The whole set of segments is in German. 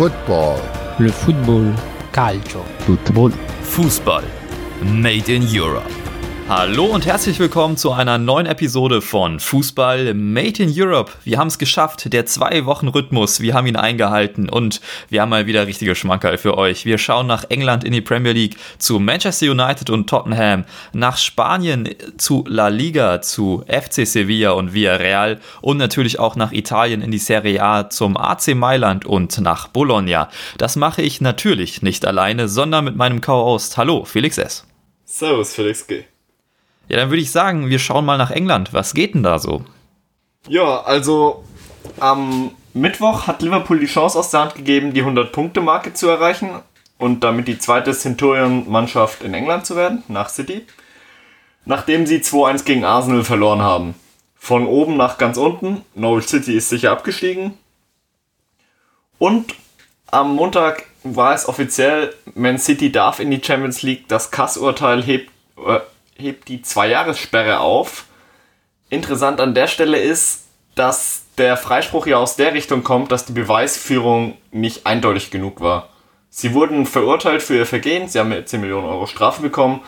Football. Le football. Calcio. Football. Fußball. Made in Europe. Hallo und herzlich willkommen zu einer neuen Episode von Fußball Made in Europe. Wir haben es geschafft, der zwei Wochen Rhythmus, wir haben ihn eingehalten und wir haben mal wieder richtige Schmankerl für euch. Wir schauen nach England in die Premier League zu Manchester United und Tottenham, nach Spanien zu La Liga, zu FC Sevilla und Villarreal und natürlich auch nach Italien in die Serie A zum AC Mailand und nach Bologna. Das mache ich natürlich nicht alleine, sondern mit meinem Co-Host. Hallo, Felix S. Servus, Felix G. Ja, dann würde ich sagen, wir schauen mal nach England. Was geht denn da so? Ja, also am Mittwoch hat Liverpool die Chance aus der Hand gegeben, die 100-Punkte-Marke zu erreichen und damit die zweite Centurion-Mannschaft in England zu werden, nach City. Nachdem sie 2-1 gegen Arsenal verloren haben. Von oben nach ganz unten. Norwich City ist sicher abgestiegen. Und am Montag war es offiziell, Man City darf in die Champions League. Das Kass-Urteil hebt, äh, hebt die Zwei-Jahres-Sperre auf. Interessant an der Stelle ist, dass der Freispruch ja aus der Richtung kommt, dass die Beweisführung nicht eindeutig genug war. Sie wurden verurteilt für ihr Vergehen, sie haben 10 Millionen Euro Strafe bekommen.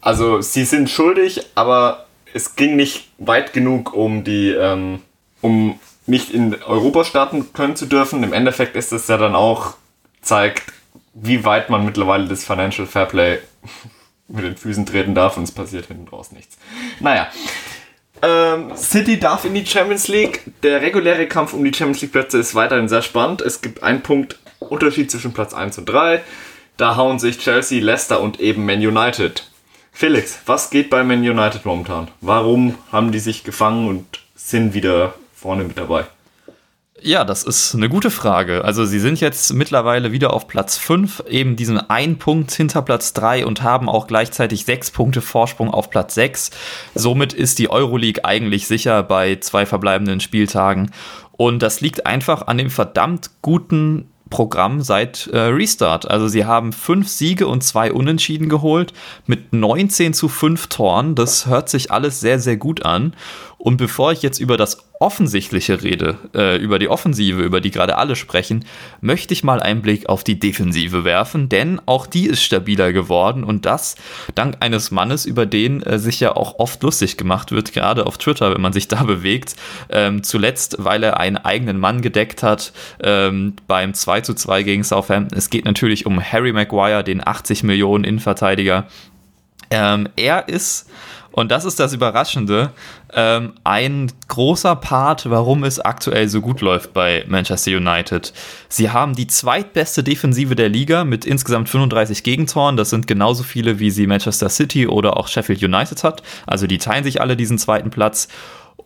Also sie sind schuldig, aber es ging nicht weit genug, um die, ähm, um nicht in Europa starten können zu dürfen. Im Endeffekt ist es ja dann auch zeigt, wie weit man mittlerweile das Financial Fairplay mit den Füßen treten darf und es passiert hinten draus nichts. Naja. Ähm, City darf in die Champions League. Der reguläre Kampf um die Champions League Plätze ist weiterhin sehr spannend. Es gibt einen Punkt Unterschied zwischen Platz 1 und 3. Da hauen sich Chelsea, Leicester und eben Man United. Felix, was geht bei Man United momentan? Warum haben die sich gefangen und sind wieder vorne mit dabei? Ja, das ist eine gute Frage. Also sie sind jetzt mittlerweile wieder auf Platz 5, eben diesen ein Punkt hinter Platz 3 und haben auch gleichzeitig sechs Punkte Vorsprung auf Platz 6. Somit ist die Euroleague eigentlich sicher bei zwei verbleibenden Spieltagen. Und das liegt einfach an dem verdammt guten Programm seit äh, Restart. Also sie haben fünf Siege und zwei Unentschieden geholt mit 19 zu 5 Toren. Das hört sich alles sehr, sehr gut an. Und bevor ich jetzt über das Offensichtliche rede, äh, über die Offensive, über die gerade alle sprechen, möchte ich mal einen Blick auf die Defensive werfen, denn auch die ist stabiler geworden und das dank eines Mannes, über den äh, sich ja auch oft lustig gemacht wird, gerade auf Twitter, wenn man sich da bewegt. Ähm, zuletzt, weil er einen eigenen Mann gedeckt hat ähm, beim 2 zu 2 gegen Southampton. Es geht natürlich um Harry Maguire, den 80 Millionen Innenverteidiger. Ähm, er ist und das ist das Überraschende. Ähm, ein großer Part, warum es aktuell so gut läuft bei Manchester United. Sie haben die zweitbeste Defensive der Liga mit insgesamt 35 Gegentoren. Das sind genauso viele, wie sie Manchester City oder auch Sheffield United hat. Also die teilen sich alle diesen zweiten Platz.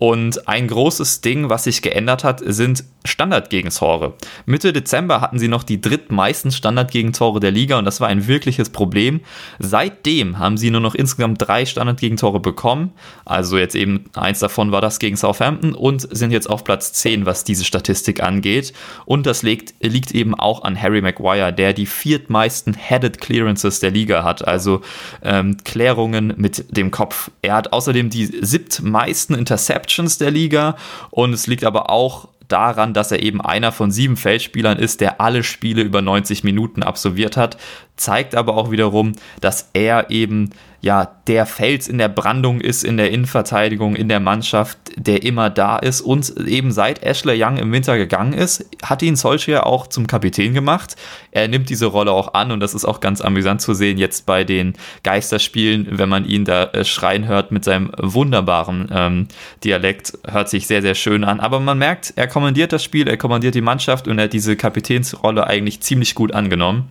Und ein großes Ding, was sich geändert hat, sind Standardgegentore. Mitte Dezember hatten sie noch die drittmeisten Standardgegentore der Liga und das war ein wirkliches Problem. Seitdem haben sie nur noch insgesamt drei Standardgegentore bekommen. Also jetzt eben eins davon war das gegen Southampton und sind jetzt auf Platz 10, was diese Statistik angeht. Und das liegt, liegt eben auch an Harry Maguire, der die viertmeisten Headed Clearances der Liga hat. Also ähm, Klärungen mit dem Kopf. Er hat außerdem die siebtmeisten Interceptions der Liga. Und es liegt aber auch daran, dass er eben einer von sieben Feldspielern ist, der alle Spiele über 90 Minuten absolviert hat, zeigt aber auch wiederum, dass er eben ja der Fels in der Brandung ist, in der Innenverteidigung, in der Mannschaft, der immer da ist und eben seit Ashley Young im Winter gegangen ist, hat ihn Solskjaer auch zum Kapitän gemacht. Er nimmt diese Rolle auch an und das ist auch ganz amüsant zu sehen jetzt bei den Geisterspielen, wenn man ihn da äh, schreien hört mit seinem wunderbaren ähm, Dialekt, hört sich sehr, sehr schön an. Aber man merkt, er kommandiert das Spiel, er kommandiert die Mannschaft und er hat diese Kapitänsrolle eigentlich ziemlich gut angenommen.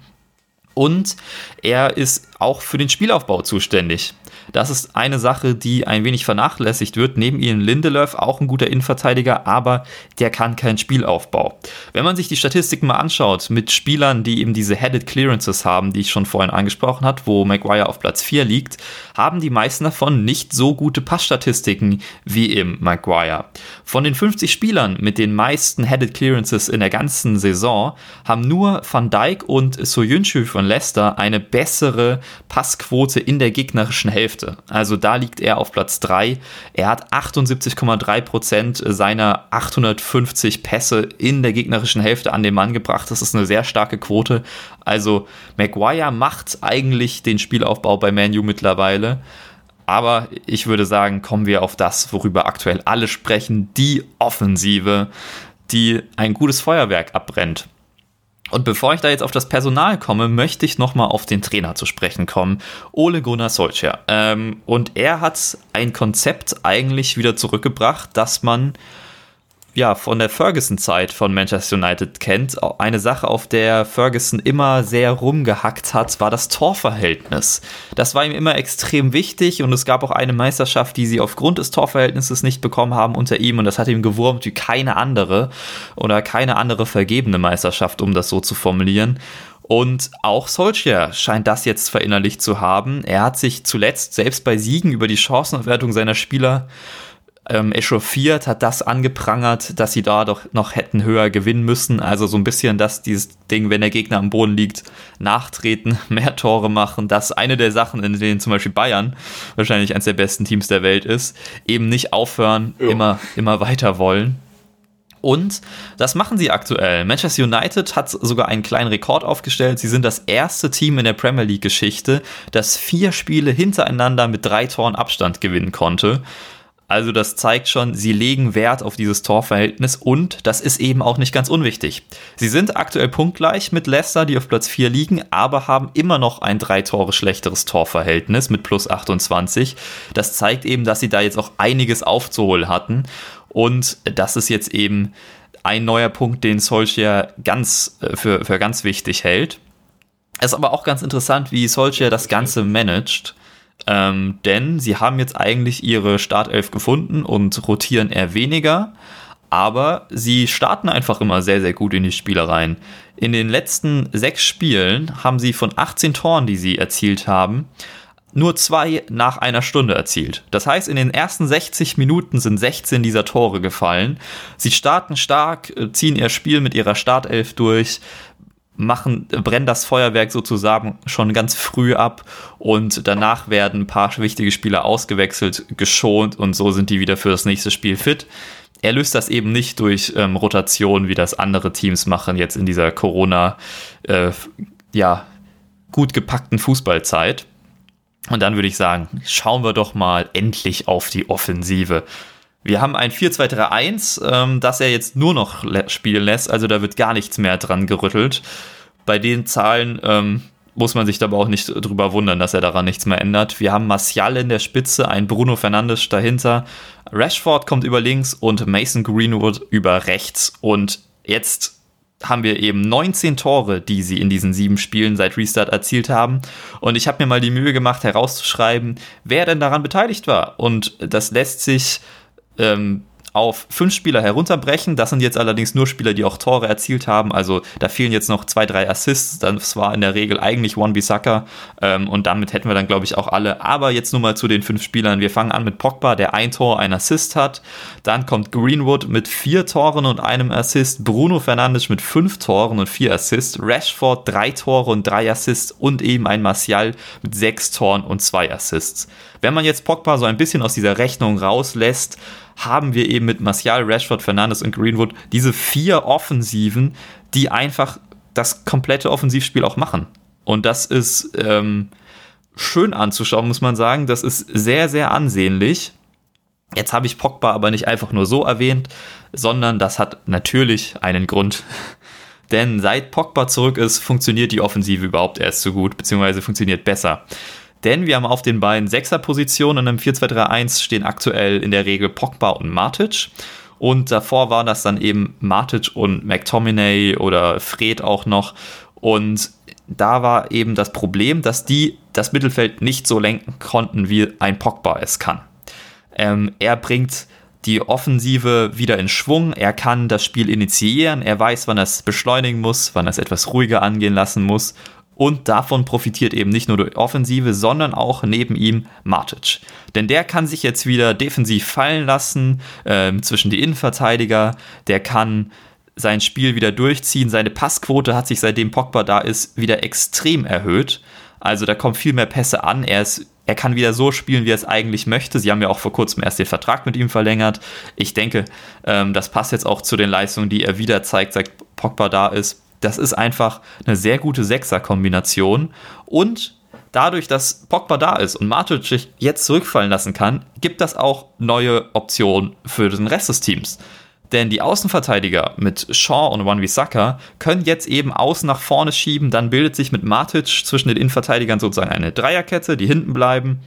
Und er ist auch für den Spielaufbau zuständig. Das ist eine Sache, die ein wenig vernachlässigt wird. Neben Ian Lindelöf auch ein guter Innenverteidiger, aber der kann keinen Spielaufbau. Wenn man sich die Statistiken mal anschaut mit Spielern, die eben diese Headed Clearances haben, die ich schon vorhin angesprochen habe, wo Maguire auf Platz 4 liegt, haben die meisten davon nicht so gute Passstatistiken wie im Maguire. Von den 50 Spielern mit den meisten Headed Clearances in der ganzen Saison haben nur Van Dijk und Soyuncu von Leicester eine bessere Passquote in der gegnerischen Hälfte Hälfte. Also da liegt er auf Platz 3. Er hat 78,3 Prozent seiner 850 Pässe in der gegnerischen Hälfte an den Mann gebracht. Das ist eine sehr starke Quote. Also Maguire macht eigentlich den Spielaufbau bei Manu mittlerweile. Aber ich würde sagen, kommen wir auf das, worüber aktuell alle sprechen, die Offensive, die ein gutes Feuerwerk abbrennt. Und bevor ich da jetzt auf das Personal komme, möchte ich nochmal auf den Trainer zu sprechen kommen, Ole Gunnar Solskjaer. Ähm, und er hat ein Konzept eigentlich wieder zurückgebracht, dass man ja, von der Ferguson-Zeit von Manchester United kennt. Eine Sache, auf der Ferguson immer sehr rumgehackt hat, war das Torverhältnis. Das war ihm immer extrem wichtig und es gab auch eine Meisterschaft, die sie aufgrund des Torverhältnisses nicht bekommen haben unter ihm und das hat ihm gewurmt wie keine andere oder keine andere vergebene Meisterschaft, um das so zu formulieren. Und auch Solskjaer scheint das jetzt verinnerlicht zu haben. Er hat sich zuletzt selbst bei Siegen über die Chancenaufwertung seiner Spieler ähm, echauffiert, hat das angeprangert, dass sie da doch noch hätten höher gewinnen müssen. Also so ein bisschen, dass dieses Ding, wenn der Gegner am Boden liegt, nachtreten, mehr Tore machen. Das eine der Sachen, in denen zum Beispiel Bayern wahrscheinlich eines der besten Teams der Welt ist, eben nicht aufhören, ja. immer, immer weiter wollen. Und das machen sie aktuell. Manchester United hat sogar einen kleinen Rekord aufgestellt. Sie sind das erste Team in der Premier League-Geschichte, das vier Spiele hintereinander mit drei Toren Abstand gewinnen konnte. Also das zeigt schon, sie legen Wert auf dieses Torverhältnis und das ist eben auch nicht ganz unwichtig. Sie sind aktuell punktgleich mit Leicester, die auf Platz 4 liegen, aber haben immer noch ein drei Tore schlechteres Torverhältnis mit plus 28. Das zeigt eben, dass sie da jetzt auch einiges aufzuholen hatten und das ist jetzt eben ein neuer Punkt, den Solskjaer ganz, äh, für, für ganz wichtig hält. Es ist aber auch ganz interessant, wie Solskjaer das Ganze managt. Ähm, denn sie haben jetzt eigentlich ihre Startelf gefunden und rotieren eher weniger. Aber sie starten einfach immer sehr, sehr gut in die Spiele rein. In den letzten sechs Spielen haben sie von 18 Toren, die sie erzielt haben, nur zwei nach einer Stunde erzielt. Das heißt, in den ersten 60 Minuten sind 16 dieser Tore gefallen. Sie starten stark, ziehen ihr Spiel mit ihrer Startelf durch, machen, brennen das Feuerwerk sozusagen schon ganz früh ab und danach werden ein paar wichtige Spieler ausgewechselt, geschont und so sind die wieder für das nächste Spiel fit. Er löst das eben nicht durch ähm, Rotation, wie das andere Teams machen, jetzt in dieser Corona, äh, ja, gut gepackten Fußballzeit. Und dann würde ich sagen, schauen wir doch mal endlich auf die Offensive. Wir haben ein 4-2-3-1, ähm, das er jetzt nur noch spielen lässt, also da wird gar nichts mehr dran gerüttelt. Bei den Zahlen ähm, muss man sich aber auch nicht drüber wundern, dass er daran nichts mehr ändert. Wir haben Martial in der Spitze, ein Bruno Fernandes dahinter, Rashford kommt über links und Mason Greenwood über rechts. Und jetzt haben wir eben 19 Tore, die sie in diesen sieben Spielen seit Restart erzielt haben. Und ich habe mir mal die Mühe gemacht, herauszuschreiben, wer denn daran beteiligt war. Und das lässt sich ähm, auf fünf Spieler herunterbrechen. Das sind jetzt allerdings nur Spieler, die auch Tore erzielt haben. Also da fehlen jetzt noch zwei, drei Assists. Das war in der Regel eigentlich One Bissaka. Ähm, und damit hätten wir dann, glaube ich, auch alle. Aber jetzt nur mal zu den fünf Spielern. Wir fangen an mit Pogba, der ein Tor, ein Assist hat. Dann kommt Greenwood mit vier Toren und einem Assist. Bruno Fernandes mit fünf Toren und vier Assists. Rashford drei Tore und drei Assists. Und eben ein Martial mit sechs Toren und zwei Assists. Wenn man jetzt Pogba so ein bisschen aus dieser Rechnung rauslässt, haben wir eben mit Martial, Rashford, Fernandes und Greenwood diese vier Offensiven, die einfach das komplette Offensivspiel auch machen. Und das ist ähm, schön anzuschauen, muss man sagen. Das ist sehr, sehr ansehnlich. Jetzt habe ich Pogba aber nicht einfach nur so erwähnt, sondern das hat natürlich einen Grund. Denn seit Pogba zurück ist, funktioniert die Offensive überhaupt erst so gut, beziehungsweise funktioniert besser. Denn wir haben auf den beiden Sechserpositionen einem 4-2-3-1 stehen aktuell in der Regel Pogba und Matic. Und davor waren das dann eben Matic und McTominay oder Fred auch noch. Und da war eben das Problem, dass die das Mittelfeld nicht so lenken konnten, wie ein Pogba es kann. Ähm, er bringt die Offensive wieder in Schwung. Er kann das Spiel initiieren. Er weiß, wann er es beschleunigen muss, wann er es etwas ruhiger angehen lassen muss. Und davon profitiert eben nicht nur die Offensive, sondern auch neben ihm Matic. Denn der kann sich jetzt wieder defensiv fallen lassen äh, zwischen die Innenverteidiger. Der kann sein Spiel wieder durchziehen. Seine Passquote hat sich seitdem Pogba da ist wieder extrem erhöht. Also da kommen viel mehr Pässe an. Er ist er kann wieder so spielen, wie er es eigentlich möchte. Sie haben ja auch vor kurzem erst den Vertrag mit ihm verlängert. Ich denke, ähm, das passt jetzt auch zu den Leistungen, die er wieder zeigt, seit Pogba da ist. Das ist einfach eine sehr gute Sechser-Kombination. Und dadurch, dass Pogba da ist und Matic sich jetzt zurückfallen lassen kann, gibt das auch neue Optionen für den Rest des Teams. Denn die Außenverteidiger mit Shaw und Wan-Bissaka können jetzt eben außen nach vorne schieben. Dann bildet sich mit Matic zwischen den Innenverteidigern sozusagen eine Dreierkette, die hinten bleiben.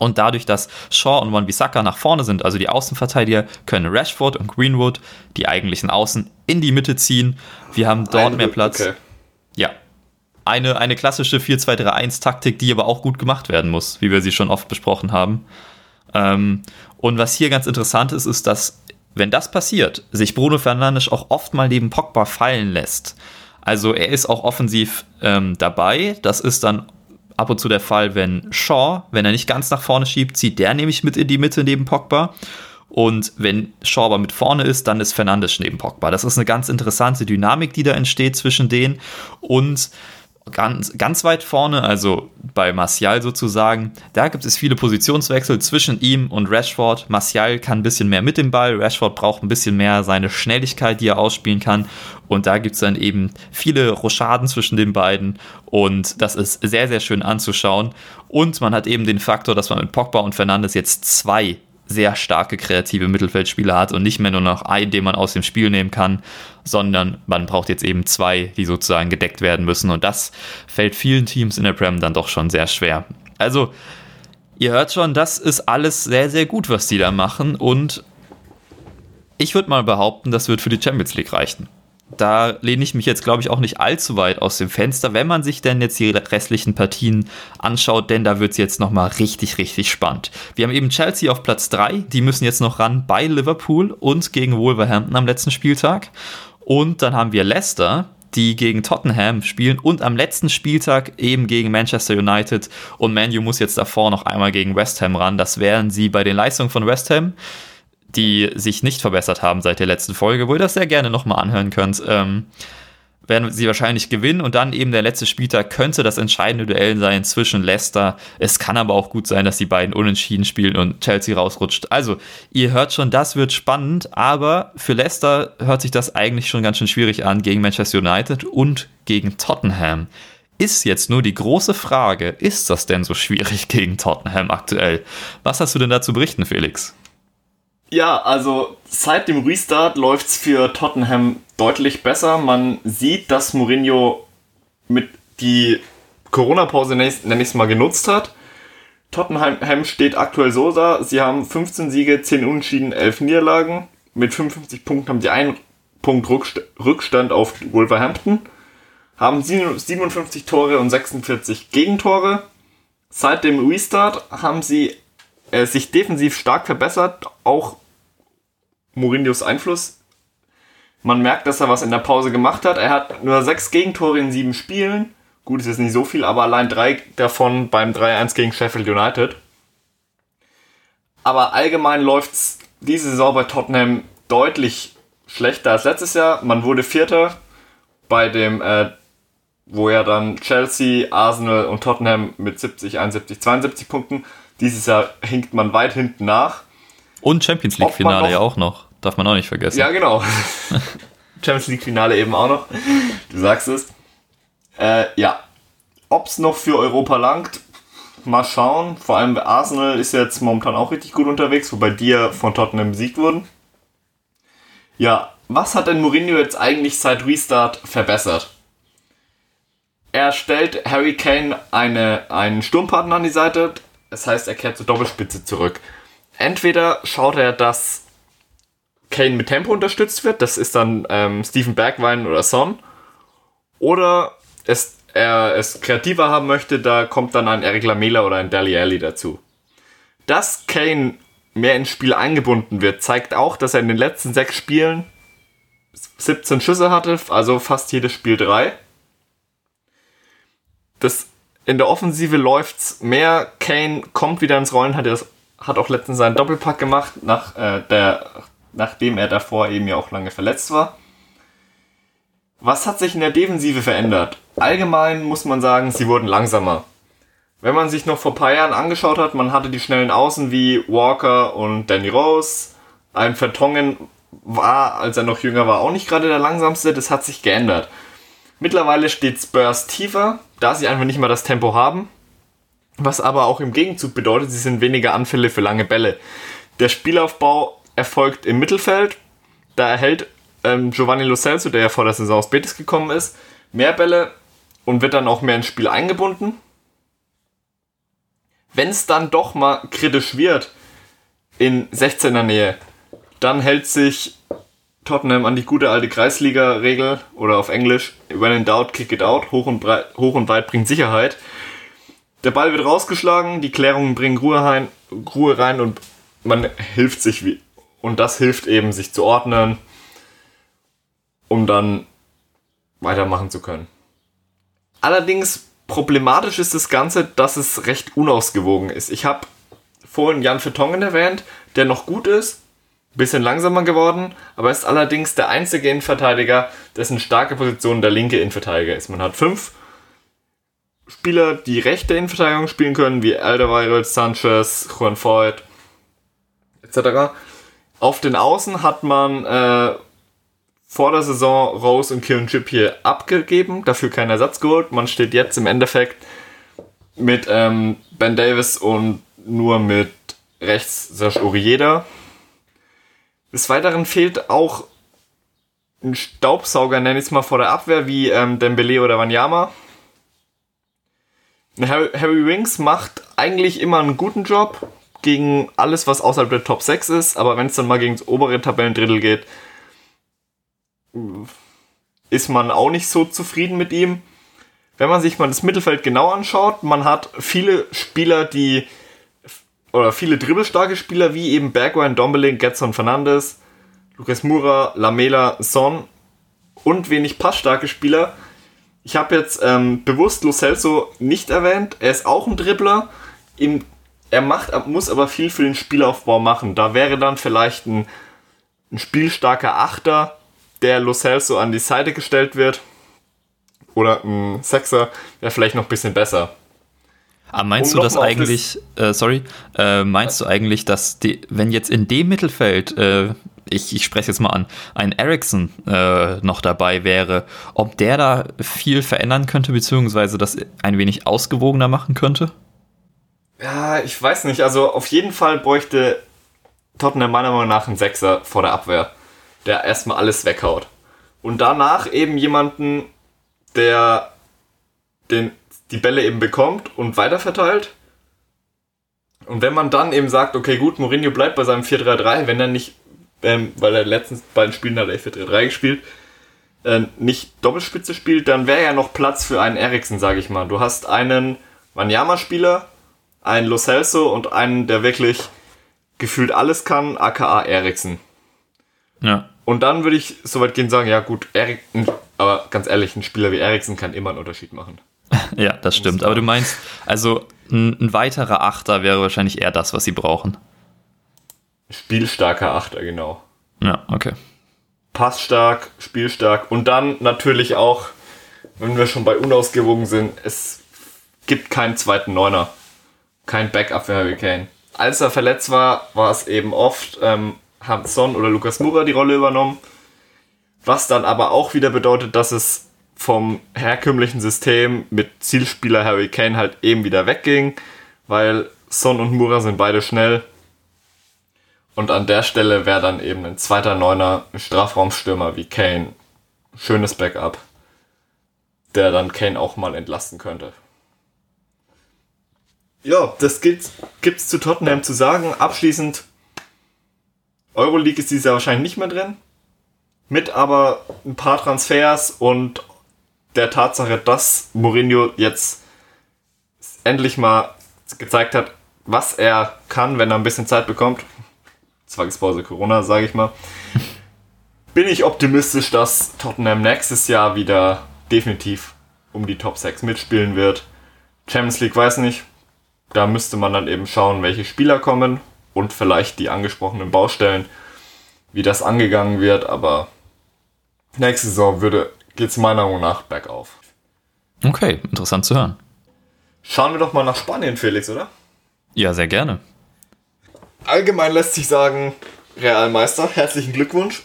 Und dadurch, dass Shaw und Wan-Bissaka nach vorne sind, also die Außenverteidiger, können Rashford und Greenwood, die eigentlichen Außen, in die Mitte ziehen. Wir haben dort Ein, mehr Platz. Okay. Ja. Eine, eine klassische 4-2-3-1-Taktik, die aber auch gut gemacht werden muss, wie wir sie schon oft besprochen haben. Ähm, und was hier ganz interessant ist, ist, dass wenn das passiert, sich Bruno Fernandes auch oft mal neben Pogba fallen lässt. Also er ist auch offensiv ähm, dabei. Das ist dann ab und zu der Fall, wenn Shaw, wenn er nicht ganz nach vorne schiebt, zieht der nämlich mit in die Mitte neben Pogba. Und wenn Shaw aber mit vorne ist, dann ist Fernandes neben Pogba. Das ist eine ganz interessante Dynamik, die da entsteht zwischen denen. Und ganz, ganz weit vorne, also bei Martial sozusagen, da gibt es viele Positionswechsel zwischen ihm und Rashford. Martial kann ein bisschen mehr mit dem Ball, Rashford braucht ein bisschen mehr seine Schnelligkeit, die er ausspielen kann. Und da gibt es dann eben viele Rochaden zwischen den beiden und das ist sehr, sehr schön anzuschauen. Und man hat eben den Faktor, dass man mit Pogba und Fernandes jetzt zwei sehr starke kreative Mittelfeldspieler hat und nicht mehr nur noch einen, den man aus dem Spiel nehmen kann, sondern man braucht jetzt eben zwei, die sozusagen gedeckt werden müssen. Und das fällt vielen Teams in der Prem dann doch schon sehr schwer. Also, ihr hört schon, das ist alles sehr, sehr gut, was die da machen. Und ich würde mal behaupten, das wird für die Champions League reichen da lehne ich mich jetzt, glaube ich, auch nicht allzu weit aus dem Fenster, wenn man sich denn jetzt die restlichen Partien anschaut, denn da wird es jetzt nochmal richtig, richtig spannend. Wir haben eben Chelsea auf Platz 3, die müssen jetzt noch ran bei Liverpool und gegen Wolverhampton am letzten Spieltag. Und dann haben wir Leicester, die gegen Tottenham spielen und am letzten Spieltag eben gegen Manchester United. Und Manu muss jetzt davor noch einmal gegen West Ham ran. Das wären sie bei den Leistungen von West Ham die sich nicht verbessert haben seit der letzten Folge, wo ihr das sehr gerne nochmal anhören könnt, ähm, werden sie wahrscheinlich gewinnen und dann eben der letzte Spieltag könnte das entscheidende Duell sein zwischen Leicester. Es kann aber auch gut sein, dass die beiden unentschieden spielen und Chelsea rausrutscht. Also, ihr hört schon, das wird spannend, aber für Leicester hört sich das eigentlich schon ganz schön schwierig an gegen Manchester United und gegen Tottenham. Ist jetzt nur die große Frage, ist das denn so schwierig gegen Tottenham aktuell? Was hast du denn dazu berichten, Felix? Ja, also seit dem Restart läuft es für Tottenham deutlich besser. Man sieht, dass Mourinho mit die Corona-Pause nenne ich es mal genutzt hat. Tottenham steht aktuell so da. Sie haben 15 Siege, 10 Unentschieden, 11 Niederlagen. Mit 55 Punkten haben sie einen Punkt Rückstand auf Wolverhampton. Haben 57 Tore und 46 Gegentore. Seit dem Restart haben sie äh, sich defensiv stark verbessert, auch Mourinhos Einfluss. Man merkt, dass er was in der Pause gemacht hat. Er hat nur sechs Gegentore in sieben Spielen. Gut, es ist nicht so viel, aber allein drei davon beim 3-1 gegen Sheffield United. Aber allgemein läuft es diese Saison bei Tottenham deutlich schlechter als letztes Jahr. Man wurde Vierter bei dem, äh, wo ja dann Chelsea, Arsenal und Tottenham mit 70, 71, 72 Punkten. Dieses Jahr hinkt man weit hinten nach. Und Champions League Finale ja auch noch. Darf man auch nicht vergessen. Ja, genau. Champions League Finale eben auch noch. Du sagst es. Äh, ja. Ob es noch für Europa langt, mal schauen. Vor allem Arsenal ist jetzt momentan auch richtig gut unterwegs, wobei die ja von Tottenham besiegt wurden. Ja, was hat denn Mourinho jetzt eigentlich seit Restart verbessert? Er stellt Harry Kane eine, einen Sturmpartner an die Seite. Das heißt, er kehrt zur Doppelspitze zurück entweder schaut er, dass Kane mit Tempo unterstützt wird, das ist dann ähm, Steven Bergwein oder Son, oder es, er es kreativer haben möchte, da kommt dann ein Eric Lamela oder ein Dali Alli dazu. Dass Kane mehr ins Spiel eingebunden wird, zeigt auch, dass er in den letzten sechs Spielen 17 Schüsse hatte, also fast jedes Spiel drei. Das, in der Offensive läuft's mehr. Kane kommt wieder ins Rollen, hat das hat auch letztens seinen Doppelpack gemacht, nach, äh, der, nachdem er davor eben ja auch lange verletzt war. Was hat sich in der Defensive verändert? Allgemein muss man sagen, sie wurden langsamer. Wenn man sich noch vor ein paar Jahren angeschaut hat, man hatte die schnellen Außen wie Walker und Danny Rose. Ein Vertongen war, als er noch jünger war, auch nicht gerade der langsamste. Das hat sich geändert. Mittlerweile steht Spurs tiefer, da sie einfach nicht mehr das Tempo haben. Was aber auch im Gegenzug bedeutet, sie sind weniger Anfälle für lange Bälle. Der Spielaufbau erfolgt im Mittelfeld. Da erhält ähm, Giovanni Lo Celso, der ja vor der Saison aus Betis gekommen ist, mehr Bälle und wird dann auch mehr ins Spiel eingebunden. Wenn es dann doch mal kritisch wird in 16er Nähe, dann hält sich Tottenham an die gute alte Kreisliga-Regel oder auf Englisch, when in doubt, kick it out, hoch und, breit, hoch und weit bringt Sicherheit. Der Ball wird rausgeschlagen, die Klärungen bringen Ruhe rein, Ruhe rein und man hilft sich wie. Und das hilft eben, sich zu ordnen, um dann weitermachen zu können. Allerdings problematisch ist das Ganze, dass es recht unausgewogen ist. Ich habe vorhin Jan Vertongen erwähnt, der noch gut ist, bisschen langsamer geworden, aber ist allerdings der einzige Innenverteidiger, dessen starke Position der linke Innenverteidiger ist. Man hat fünf Spieler, die rechte Innenverteidigung spielen können, wie Alderweireld, Sanchez, Juan Foyt, etc. Auf den Außen hat man äh, vor der Saison Rose und Kieran Chip hier abgegeben, dafür keinen Ersatz geholt. Man steht jetzt im Endeffekt mit ähm, Ben Davis und nur mit rechts Serge Urieda. Des Weiteren fehlt auch ein Staubsauger, nenne ich es mal, vor der Abwehr, wie ähm, Dembele oder Wanyama. Harry, Harry Winks macht eigentlich immer einen guten Job gegen alles, was außerhalb der Top 6 ist, aber wenn es dann mal gegen das obere Tabellendrittel geht, ist man auch nicht so zufrieden mit ihm. Wenn man sich mal das Mittelfeld genau anschaut, man hat viele Spieler, die oder viele dribbelstarke Spieler wie eben Bergwijn, Dombeling, Getson Fernandes, Lucas Moura, Lamela, Son und wenig passstarke Spieler. Ich habe jetzt ähm, bewusst Lo Celso nicht erwähnt. Er ist auch ein Dribbler. Im, er macht, muss aber viel für den Spielaufbau machen. Da wäre dann vielleicht ein, ein spielstarker Achter, der Lo Celso an die Seite gestellt wird. Oder ein Sechser, wäre vielleicht noch ein bisschen besser. Aber meinst um du das eigentlich, äh, sorry, äh, meinst du eigentlich, dass die, wenn jetzt in dem Mittelfeld, äh, ich, ich spreche jetzt mal an, ein Ericsson äh, noch dabei wäre, ob der da viel verändern könnte, beziehungsweise das ein wenig ausgewogener machen könnte? Ja, ich weiß nicht. Also auf jeden Fall bräuchte Tottenham meiner Meinung nach einen Sechser vor der Abwehr, der erstmal alles weghaut. Und danach eben jemanden, der den die Bälle eben bekommt und weiterverteilt. Und wenn man dann eben sagt, okay, gut, Mourinho bleibt bei seinem 4-3-3, wenn er nicht, ähm, weil er letztens beiden Spielen hat er 4-3-3 gespielt, äh, nicht Doppelspitze spielt, dann wäre ja noch Platz für einen Eriksen, sage ich mal. Du hast einen Wanyama-Spieler, einen Lo Celso und einen, der wirklich gefühlt alles kann, aka Eriksen. Ja. Und dann würde ich soweit gehen sagen, ja gut, Erik, aber ganz ehrlich, ein Spieler wie Eriksen kann immer einen Unterschied machen. ja, das stimmt. Aber du meinst, also ein, ein, weiterer Achter wäre wahrscheinlich eher das, was sie brauchen. Spielstarker Achter, genau. Ja, okay. Passstark, spielstark und dann natürlich auch, wenn wir schon bei unausgewogen sind, es gibt keinen zweiten Neuner. Kein Backup für Harry Kane. Als er verletzt war, war es eben oft, ähm, haben Son oder Lukas Mura die Rolle übernommen. Was dann aber auch wieder bedeutet, dass es vom herkömmlichen System mit Zielspieler Harry Kane halt eben wieder wegging, weil Son und Mura sind beide schnell. Und an der Stelle wäre dann eben ein zweiter Neuner, Strafraumstürmer wie Kane. Schönes Backup, der dann Kane auch mal entlasten könnte. Ja, das gibt's, gibt's zu Tottenham zu sagen. Abschließend, Euroleague ist dieses Jahr wahrscheinlich nicht mehr drin. Mit aber ein paar Transfers und der Tatsache, dass Mourinho jetzt endlich mal gezeigt hat, was er kann, wenn er ein bisschen Zeit bekommt. Zwangspause Corona, sage ich mal. Bin ich optimistisch, dass Tottenham nächstes Jahr wieder definitiv um die Top 6 mitspielen wird. Champions League weiß nicht. Da müsste man dann eben schauen, welche Spieler kommen und vielleicht die angesprochenen Baustellen, wie das angegangen wird. Aber nächste Saison würde geht es meiner Meinung nach bergauf. Okay, interessant zu hören. Schauen wir doch mal nach Spanien, Felix, oder? Ja, sehr gerne. Allgemein lässt sich sagen, Realmeister, herzlichen Glückwunsch.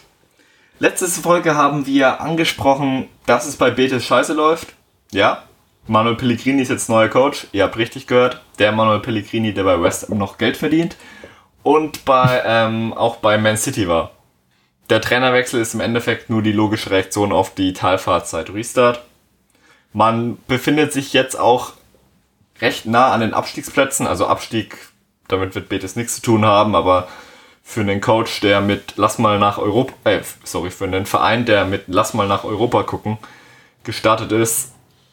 Letzte Folge haben wir angesprochen, dass es bei Betis scheiße läuft. Ja, Manuel Pellegrini ist jetzt neuer Coach. Ihr habt richtig gehört. Der Manuel Pellegrini, der bei West Ham noch Geld verdient. Und bei, ähm, auch bei Man City war. Der Trainerwechsel ist im Endeffekt nur die logische Reaktion auf die Talfahrtzeit Restart. Man befindet sich jetzt auch recht nah an den Abstiegsplätzen. Also Abstieg, damit wird Betis nichts zu tun haben, aber für einen Coach, der mit Lass mal nach Europa, äh, sorry, für einen Verein, der mit Lass mal nach Europa gucken gestartet ist,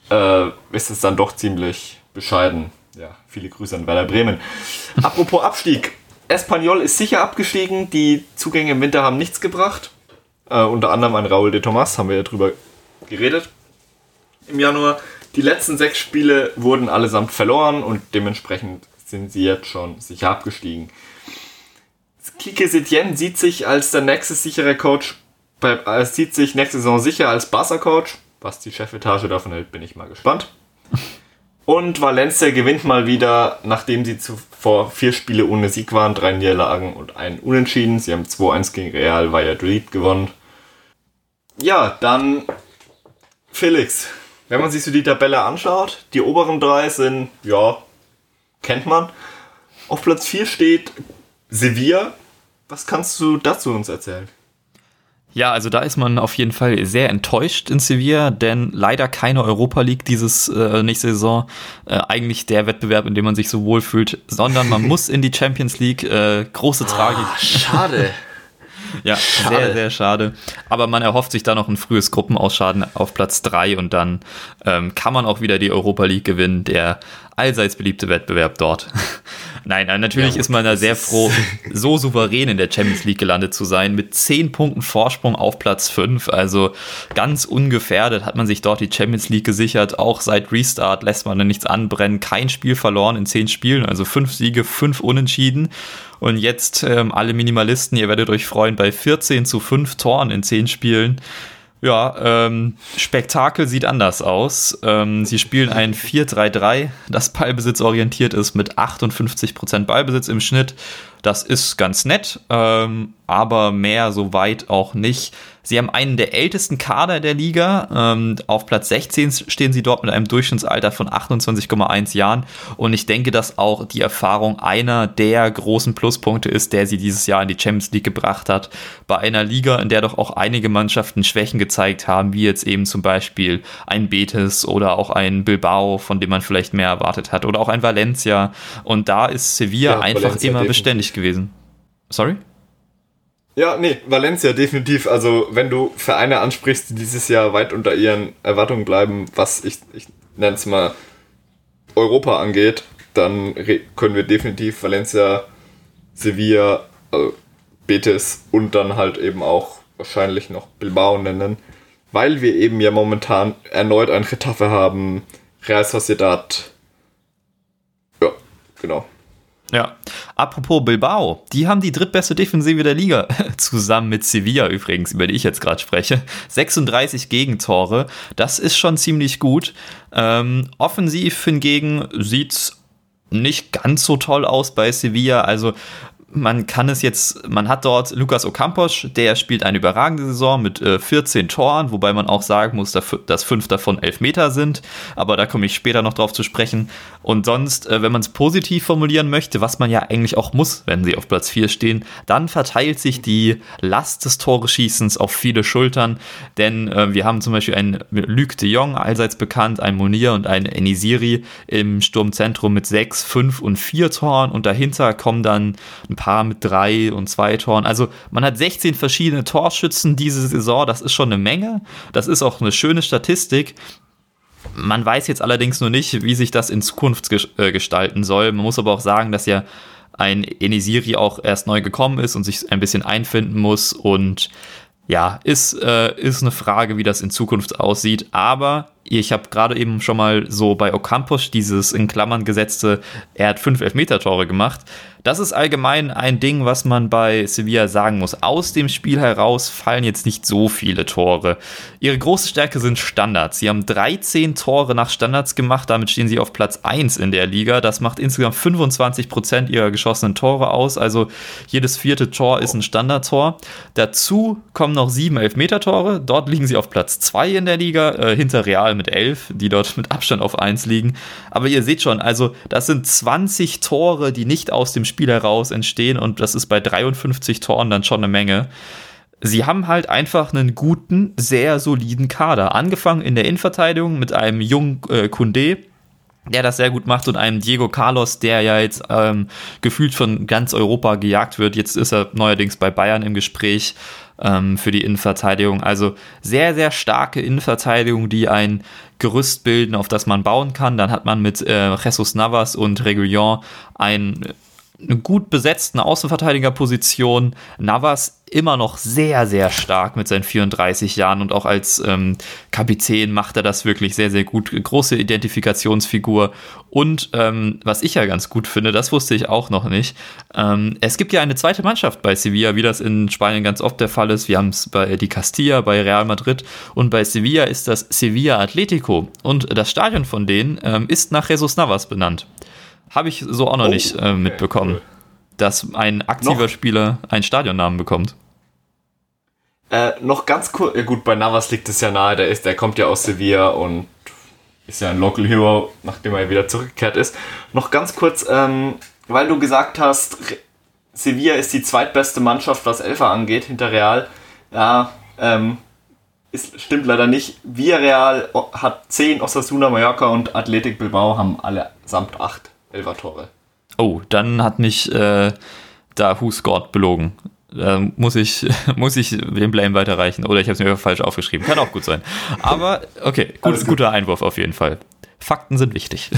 äh, ist es dann doch ziemlich bescheiden. Ja, viele Grüße an Werder Bremen. Apropos Abstieg. Espanyol ist sicher abgestiegen. Die Zugänge im Winter haben nichts gebracht. Äh, unter anderem ein Raúl de Tomas, haben wir ja drüber geredet. Im Januar. Die letzten sechs Spiele wurden allesamt verloren und dementsprechend sind sie jetzt schon sicher abgestiegen. Kike Setien sieht sich als der nächste sichere Coach, äh, sieht sich nächste Saison sicher als Barca-Coach. Was die Chefetage davon hält, bin ich mal gespannt. Und Valencia gewinnt mal wieder, nachdem sie zuvor vier Spiele ohne Sieg waren, drei Niederlagen und einen Unentschieden. Sie haben 2-1 gegen Real Valladolid gewonnen. Ja, dann Felix. Wenn man sich so die Tabelle anschaut, die oberen drei sind, ja, kennt man. Auf Platz 4 steht Sevilla. Was kannst du dazu uns erzählen? Ja, also da ist man auf jeden Fall sehr enttäuscht in Sevilla, denn leider keine Europa League dieses äh, nächste Saison. Äh, eigentlich der Wettbewerb, in dem man sich so wohl fühlt, sondern man muss in die Champions League. Äh, große Tragik. Ah, schade. ja, schade. sehr, sehr schade. Aber man erhofft sich da noch ein frühes Gruppenausscheiden auf Platz 3 und dann ähm, kann man auch wieder die Europa League gewinnen, der allseits beliebte Wettbewerb dort. Nein, natürlich ja, ist man da sehr froh, so souverän in der Champions League gelandet zu sein, mit 10 Punkten Vorsprung auf Platz 5. Also ganz ungefährdet hat man sich dort die Champions League gesichert. Auch seit Restart lässt man da nichts anbrennen. Kein Spiel verloren in 10 Spielen, also 5 Siege, 5 Unentschieden. Und jetzt ähm, alle Minimalisten, ihr werdet euch freuen, bei 14 zu 5 Toren in 10 Spielen. Ja, ähm, Spektakel sieht anders aus. Ähm, sie spielen ein 4-3-3, das ballbesitzorientiert ist mit 58% Ballbesitz im Schnitt. Das ist ganz nett, ähm, aber mehr soweit auch nicht. Sie haben einen der ältesten Kader der Liga. Ähm, auf Platz 16 stehen sie dort mit einem Durchschnittsalter von 28,1 Jahren. Und ich denke, dass auch die Erfahrung einer der großen Pluspunkte ist, der sie dieses Jahr in die Champions League gebracht hat. Bei einer Liga, in der doch auch einige Mannschaften Schwächen gezeigt haben, wie jetzt eben zum Beispiel ein Betis oder auch ein Bilbao, von dem man vielleicht mehr erwartet hat, oder auch ein Valencia. Und da ist Sevilla ja, einfach Valencia immer beständig gewesen. Sorry? Ja, nee, Valencia definitiv. Also, wenn du Vereine ansprichst, die dieses Jahr weit unter ihren Erwartungen bleiben, was ich, ich nenne es mal Europa angeht, dann können wir definitiv Valencia, Sevilla, also Betis und dann halt eben auch wahrscheinlich noch Bilbao nennen, weil wir eben ja momentan erneut ein Retafe haben, Real Sociedad. Ja, genau. Ja, apropos Bilbao, die haben die drittbeste Defensive der Liga, zusammen mit Sevilla übrigens, über die ich jetzt gerade spreche. 36 Gegentore, das ist schon ziemlich gut. Ähm, offensiv hingegen sieht's nicht ganz so toll aus bei Sevilla. Also man kann es jetzt, man hat dort Lukas Ocampos, der spielt eine überragende Saison mit äh, 14 Toren, wobei man auch sagen muss, dass fünf davon elf Meter sind, aber da komme ich später noch drauf zu sprechen. Und sonst, äh, wenn man es positiv formulieren möchte, was man ja eigentlich auch muss, wenn sie auf Platz 4 stehen, dann verteilt sich die Last des Tore-Schießens auf viele Schultern, denn äh, wir haben zum Beispiel einen Luc de Jong, allseits bekannt, ein Monier und ein Enisiri im Sturmzentrum mit sechs, fünf und vier Toren und dahinter kommen dann ein paar paar mit drei und zwei Toren. Also man hat 16 verschiedene Torschützen diese Saison. Das ist schon eine Menge. Das ist auch eine schöne Statistik. Man weiß jetzt allerdings nur nicht, wie sich das in Zukunft äh, gestalten soll. Man muss aber auch sagen, dass ja ein Enisiri auch erst neu gekommen ist und sich ein bisschen einfinden muss. Und ja, ist, äh, ist eine Frage, wie das in Zukunft aussieht. Aber ich habe gerade eben schon mal so bei Ocampos dieses in Klammern gesetzte, er hat fünf Elfmeter-Tore gemacht. Das ist allgemein ein Ding, was man bei Sevilla sagen muss. Aus dem Spiel heraus fallen jetzt nicht so viele Tore. Ihre große Stärke sind Standards. Sie haben 13 Tore nach Standards gemacht, damit stehen sie auf Platz 1 in der Liga. Das macht insgesamt 25 Prozent ihrer geschossenen Tore aus. Also jedes vierte Tor ist ein Standardtor. Dazu kommen noch sieben Elfmeter-Tore. Dort liegen sie auf Platz 2 in der Liga, äh, hinter Real mit 11, die dort mit Abstand auf 1 liegen. Aber ihr seht schon, also das sind 20 Tore, die nicht aus dem Spiel Spiel heraus entstehen und das ist bei 53 Toren dann schon eine Menge. Sie haben halt einfach einen guten, sehr soliden Kader. Angefangen in der Innenverteidigung mit einem jungen äh, Kunde, der das sehr gut macht und einem Diego Carlos, der ja jetzt ähm, gefühlt von ganz Europa gejagt wird. Jetzt ist er neuerdings bei Bayern im Gespräch ähm, für die Innenverteidigung. Also sehr, sehr starke Innenverteidigung, die ein Gerüst bilden, auf das man bauen kann. Dann hat man mit äh, Jesus Navas und Regulion ein eine gut besetzten Außenverteidigerposition. Navas immer noch sehr, sehr stark mit seinen 34 Jahren und auch als ähm, Kapitän macht er das wirklich sehr, sehr gut. Große Identifikationsfigur. Und ähm, was ich ja ganz gut finde, das wusste ich auch noch nicht. Ähm, es gibt ja eine zweite Mannschaft bei Sevilla, wie das in Spanien ganz oft der Fall ist. Wir haben es bei die Castilla, bei Real Madrid und bei Sevilla ist das Sevilla Atletico. Und das Stadion von denen ähm, ist nach Jesus Navas benannt. Habe ich so auch noch oh, nicht äh, mitbekommen, okay, cool. dass ein aktiver noch? Spieler einen Stadionnamen bekommt. Äh, noch ganz kurz, ja gut, bei Navas liegt es ja nahe, der, ist, der kommt ja aus Sevilla und ist ja ein Local Hero, nachdem er wieder zurückgekehrt ist. Noch ganz kurz, ähm, weil du gesagt hast, Sevilla ist die zweitbeste Mannschaft, was Elfer angeht, hinter Real. Ja, ähm, ist, stimmt leider nicht. Villarreal hat 10, Osasuna, Mallorca und Athletic Bilbao haben alle samt 8. Elfer-Tore. Oh, dann hat mich äh, da Who Scored belogen. Da muss ich, muss ich den Blame weiterreichen. Oder ich habe es mir falsch aufgeschrieben. Kann auch gut sein. Aber okay, gut, guter Einwurf auf jeden Fall. Fakten sind wichtig.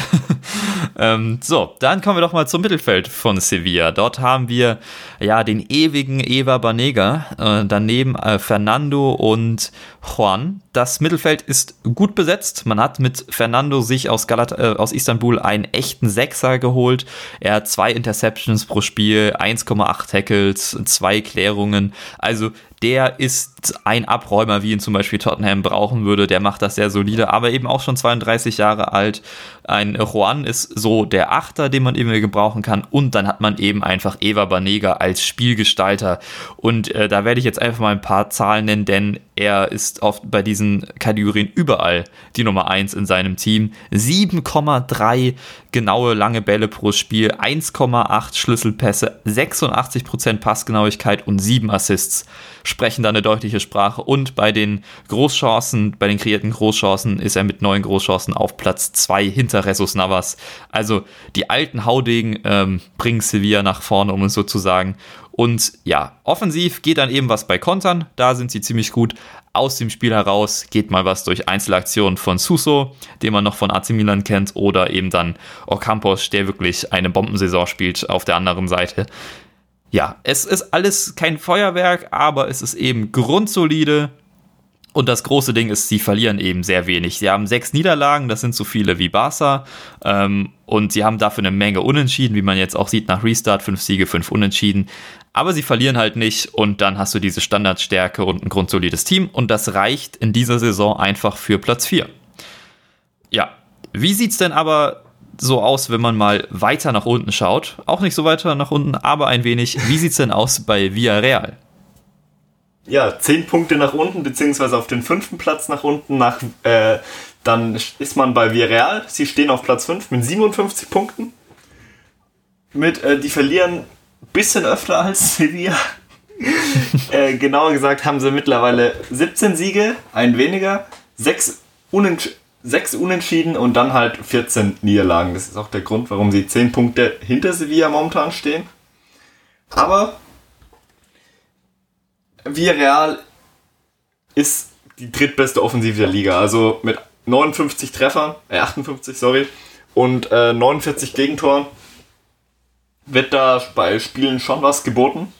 ähm, so, dann kommen wir doch mal zum Mittelfeld von Sevilla. Dort haben wir ja den ewigen Eva Banega, äh, daneben äh, Fernando und Juan. Das Mittelfeld ist gut besetzt. Man hat mit Fernando sich aus, Galat äh, aus Istanbul einen echten Sechser geholt. Er hat zwei Interceptions pro Spiel, 1,8 Tackles, zwei Klärungen. Also der ist ein Abräumer, wie ihn zum Beispiel Tottenham brauchen würde. Der macht das sehr solide, aber eben auch schon 32 Jahre alt. Ein Juan ist so der Achter, den man eben gebrauchen kann. Und dann hat man eben einfach Eva Banega als Spielgestalter. Und äh, da werde ich jetzt einfach mal ein paar Zahlen nennen, denn er ist oft bei diesen Kategorien überall die Nummer 1 in seinem Team. 7,3 genaue lange Bälle pro Spiel, 1,8 Schlüsselpässe, 86% Passgenauigkeit und 7 Assists sprechen da eine deutliche Sprache. Und bei den Großchancen, bei den kreierten Großchancen ist er mit neun Großchancen auf Platz 2 hinter Resus Navas. Also die alten Haudegen ähm, bringen Sevilla nach vorne, um es so zu sagen. Und ja, offensiv geht dann eben was bei Kontern, da sind sie ziemlich gut. Aus dem Spiel heraus geht mal was durch Einzelaktionen von Suso, den man noch von AC Milan kennt, oder eben dann Ocampos, der wirklich eine Bombensaison spielt auf der anderen Seite ja, es ist alles kein Feuerwerk, aber es ist eben grundsolide. Und das große Ding ist, sie verlieren eben sehr wenig. Sie haben sechs Niederlagen, das sind so viele wie Barca. Ähm, und sie haben dafür eine Menge Unentschieden, wie man jetzt auch sieht nach Restart. Fünf Siege, fünf Unentschieden. Aber sie verlieren halt nicht und dann hast du diese Standardstärke und ein grundsolides Team. Und das reicht in dieser Saison einfach für Platz 4. Ja, wie sieht es denn aber so aus, wenn man mal weiter nach unten schaut. Auch nicht so weiter nach unten, aber ein wenig. Wie sieht es denn aus bei Villarreal? Ja, zehn Punkte nach unten, beziehungsweise auf den fünften Platz nach unten. Nach, äh, dann ist man bei Villarreal. Sie stehen auf Platz 5 mit 57 Punkten. Mit, äh, die verlieren bisschen öfter als Sevilla. äh, genauer gesagt haben sie mittlerweile 17 Siege, ein weniger, 6 Unentschieden sechs Unentschieden und dann halt 14 Niederlagen. Das ist auch der Grund, warum sie 10 Punkte hinter Sevilla momentan stehen. Aber Villarreal ist die drittbeste Offensive der Liga. Also mit 59 Treffern, äh 58, sorry, und äh, 49 Gegentoren wird da bei Spielen schon was geboten.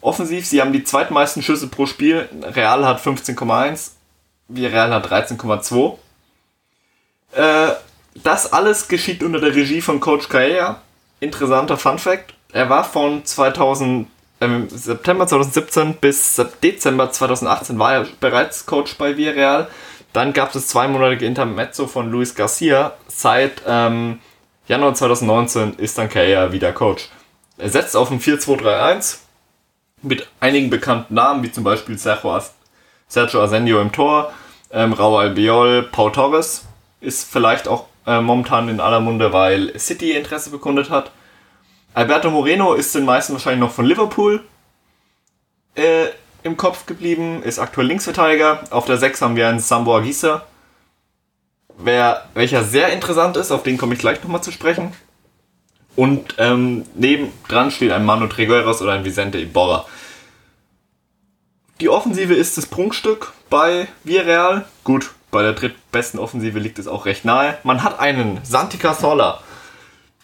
Offensiv, sie haben die zweitmeisten Schüsse pro Spiel. Real hat 15,1 Villarreal hat 13,2. Äh, das alles geschieht unter der Regie von Coach Caella. Interessanter Fun Fact. Er war von 2000, äh, September 2017 bis Dezember 2018 war er bereits Coach bei Villarreal. Dann gab es zweimonatige Intermezzo von Luis Garcia. Seit ähm, Januar 2019 ist dann Caella wieder Coach. Er setzt auf ein 4-2-3-1 mit einigen bekannten Namen, wie zum Beispiel Sergio Asenio im Tor, ähm, Raul Albiol, Paul Torres ist vielleicht auch äh, momentan in aller Munde, weil City Interesse bekundet hat. Alberto Moreno ist den meisten wahrscheinlich noch von Liverpool äh, im Kopf geblieben, ist aktuell Linksverteidiger. Auf der 6 haben wir einen Sambo Aguisa, wer, welcher sehr interessant ist, auf den komme ich gleich nochmal zu sprechen. Und ähm, nebendran steht ein Manu Trigueros oder ein Vicente Iborra. Die Offensive ist das Prunkstück bei Villarreal. Gut, bei der drittbesten Offensive liegt es auch recht nahe. Man hat einen Santi Cazorla,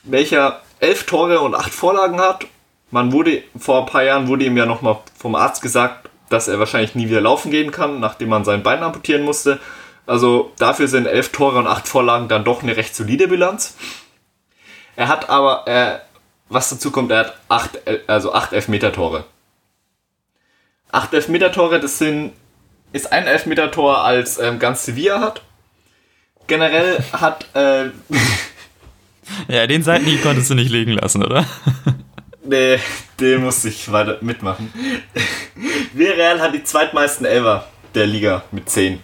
welcher elf Tore und acht Vorlagen hat. Man wurde vor ein paar Jahren wurde ihm ja nochmal vom Arzt gesagt, dass er wahrscheinlich nie wieder laufen gehen kann, nachdem man sein Bein amputieren musste. Also dafür sind elf Tore und acht Vorlagen dann doch eine recht solide Bilanz. Er hat aber, äh, was dazu kommt, er hat acht, also acht Elfmeter-Tore. Acht Elfmeter-Tore, das sind, ist ein Elfmeter-Tor als ähm, ganz Sevilla hat. Generell hat, äh, Ja, den Seitenhieb konntest du nicht liegen lassen, oder? Nee, den musste ich weiter mitmachen. Villarreal hat die zweitmeisten Elfer der Liga mit 10.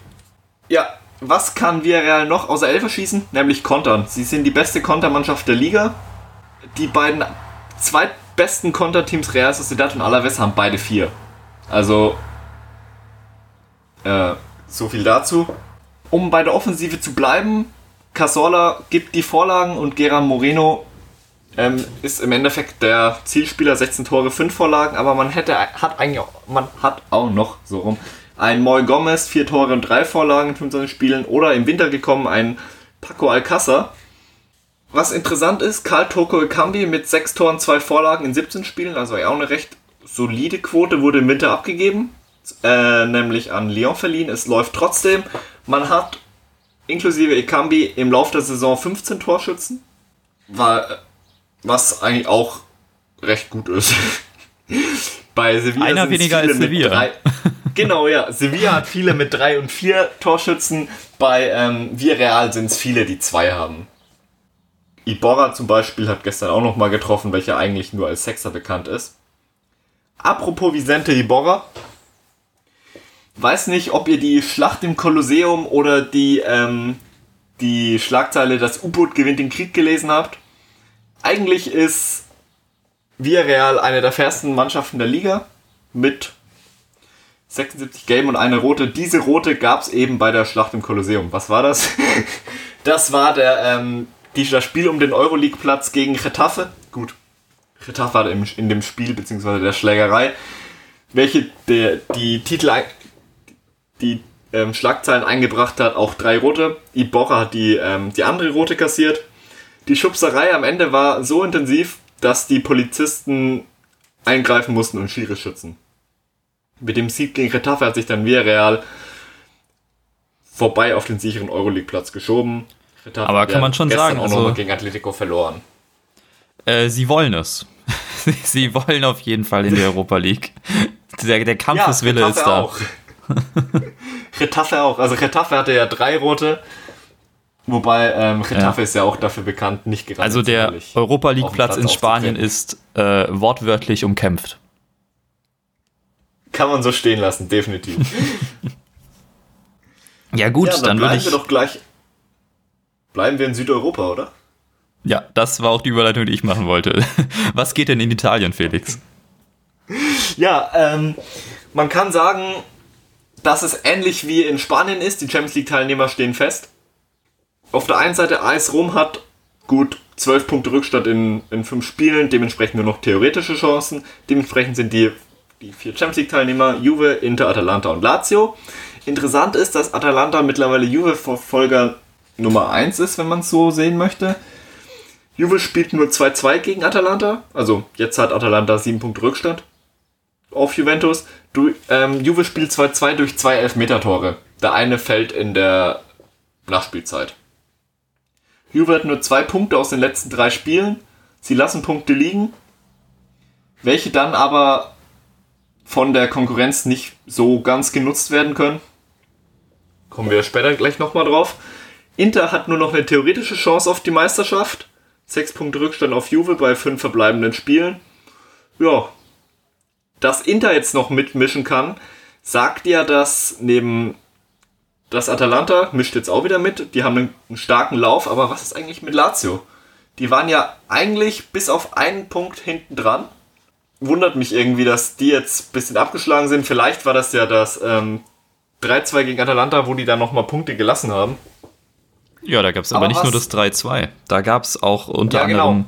Ja, was kann Villarreal noch außer Elfer schießen? Nämlich kontern. Sie sind die beste Kontermannschaft der Liga. Die beiden zweitbesten Konterteams Real Sociedad und Alaves haben beide vier. Also, äh, so viel dazu. Um bei der Offensive zu bleiben, Casola gibt die Vorlagen und Geran Moreno ähm, ist im Endeffekt der Zielspieler, 16 Tore, 5 Vorlagen, aber man hätte, hat eigentlich auch, man hat auch noch so rum ein Moy Gomez, 4 Tore und 3 Vorlagen in 25 Spielen oder im Winter gekommen ein Paco Alcázar. Was interessant ist, Karl Toko Ekambi mit 6 Toren, 2 Vorlagen in 17 Spielen, also auch eine recht solide Quote, wurde im Winter abgegeben, äh, nämlich an Lyon verliehen. Es läuft trotzdem. Man hat inklusive Ekambi im Laufe der Saison 15 Torschützen, war, was eigentlich auch recht gut ist. Bei Sevilla Einer weniger als Sevilla. drei- Genau, ja. Sevilla hat viele mit 3 und 4 Torschützen. Bei ähm, Villarreal sind es viele, die 2 haben. Iborra zum Beispiel hat gestern auch nochmal getroffen, welcher eigentlich nur als Sechser bekannt ist. Apropos Vicente Iborra. Weiß nicht, ob ihr die Schlacht im Kolosseum oder die, ähm, die Schlagzeile Das U-Boot gewinnt den Krieg gelesen habt. Eigentlich ist Villarreal eine der fairsten Mannschaften der Liga mit 76 Gelben und eine rote. Diese rote gab es eben bei der Schlacht im Kolosseum. Was war das? Das war der, ähm, die, das Spiel um den Euroleague-Platz gegen Getafe. Gut, Getafe hat im, in dem Spiel, beziehungsweise der Schlägerei, welche der, die Titel, die ähm, Schlagzeilen eingebracht hat, auch drei rote. Iborra hat die, ähm, die andere rote kassiert. Die Schubserei am Ende war so intensiv, dass die Polizisten eingreifen mussten und Schiri schützen. Mit dem Sieg gegen Retafe hat sich dann Villarreal vorbei auf den sicheren Euroleague-Platz geschoben. Retafe Aber kann man schon sagen, auch also- gegen Atletico verloren. Äh, sie wollen es. sie wollen auf jeden Fall in die Europa League. Der, der Kampfeswille ist da. auch. Retafe auch. Also Retafe hatte ja drei rote. Wobei ähm, Retafe Ja. ist ja auch dafür bekannt, nicht gerade Also der Europa League Platz in Spanien ist äh, wortwörtlich umkämpft. Kann man so stehen lassen, definitiv. Ja gut, ja, dann, dann, bleiben ich. wir doch gleich. Bleiben wir in Südeuropa, oder? Ja, das war auch die Überleitung, die ich machen wollte. Was geht denn in Italien, Felix? Ja, ähm, man kann sagen, dass es ähnlich wie in Spanien ist. Die Champions League-Teilnehmer stehen fest. Auf der einen Seite AS Rom hat gut 12 Punkte Rückstand in, in 5 Spielen, dementsprechend nur noch theoretische Chancen. Dementsprechend sind die, die vier Champions League-Teilnehmer Juve, Inter, Atalanta und Lazio. Interessant ist, dass Atalanta mittlerweile Juve-Verfolger Nummer 1 ist, wenn man es so sehen möchte. Juve spielt nur 2-2 gegen Atalanta. Also jetzt hat Atalanta 7 Punkte Rückstand auf Juventus. Du, ähm, Juve spielt 2-2 durch zwei Elfmeter-Tore. Der eine fällt in der Nachspielzeit. Juve hat nur zwei Punkte aus den letzten drei Spielen. Sie lassen Punkte liegen, welche dann aber von der Konkurrenz nicht so ganz genutzt werden können. Kommen wir später gleich nochmal drauf. Inter hat nur noch eine theoretische Chance auf die Meisterschaft. Sechs Punkte Rückstand auf Juve bei fünf verbleibenden Spielen. Ja, dass Inter jetzt noch mitmischen kann, sagt ja, dass neben das Atalanta mischt jetzt auch wieder mit. Die haben einen starken Lauf, aber was ist eigentlich mit Lazio? Die waren ja eigentlich bis auf einen Punkt hinten dran. Wundert mich irgendwie, dass die jetzt ein bisschen abgeschlagen sind. Vielleicht war das ja das ähm, 3-2 gegen Atalanta, wo die dann nochmal Punkte gelassen haben. Ja, da gab es aber, aber, nicht nur das 3-2. Da gab es auch unter ja, genau. anderem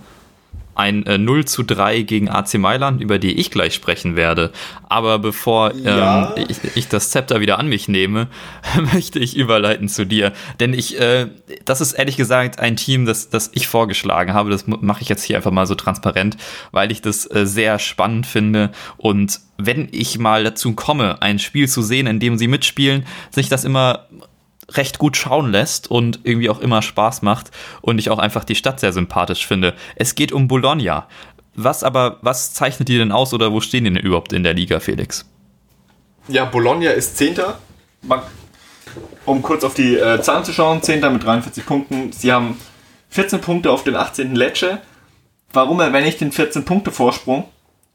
ein äh, 0 zu 3 gegen AC Mailand, über die ich gleich sprechen werde. Aber bevor ja. ähm, ich, ich, das Zepter wieder an mich nehme, möchte ich überleiten zu dir. Denn ich, äh, das ist ehrlich gesagt ein Team, das, das ich vorgeschlagen habe. Das mache ich jetzt hier einfach mal so transparent, weil ich das äh, sehr spannend finde. Und wenn ich mal dazu komme, ein Spiel zu sehen, in dem sie mitspielen, sich das immer recht gut schauen lässt und irgendwie auch immer Spaß macht und ich auch einfach die Stadt sehr sympathisch finde. Es geht um Bologna. Was aber, was zeichnet die denn aus oder wo stehen die denn überhaupt in der Liga, Felix? Ja, Bologna ist Zehnter. Um kurz auf die äh, Zahlen zu schauen, Zehnter mit 43 Punkten. Sie haben 14 Punkte auf den 18. Lecce. Warum erwähne ich den 14 Punkte Vorsprung?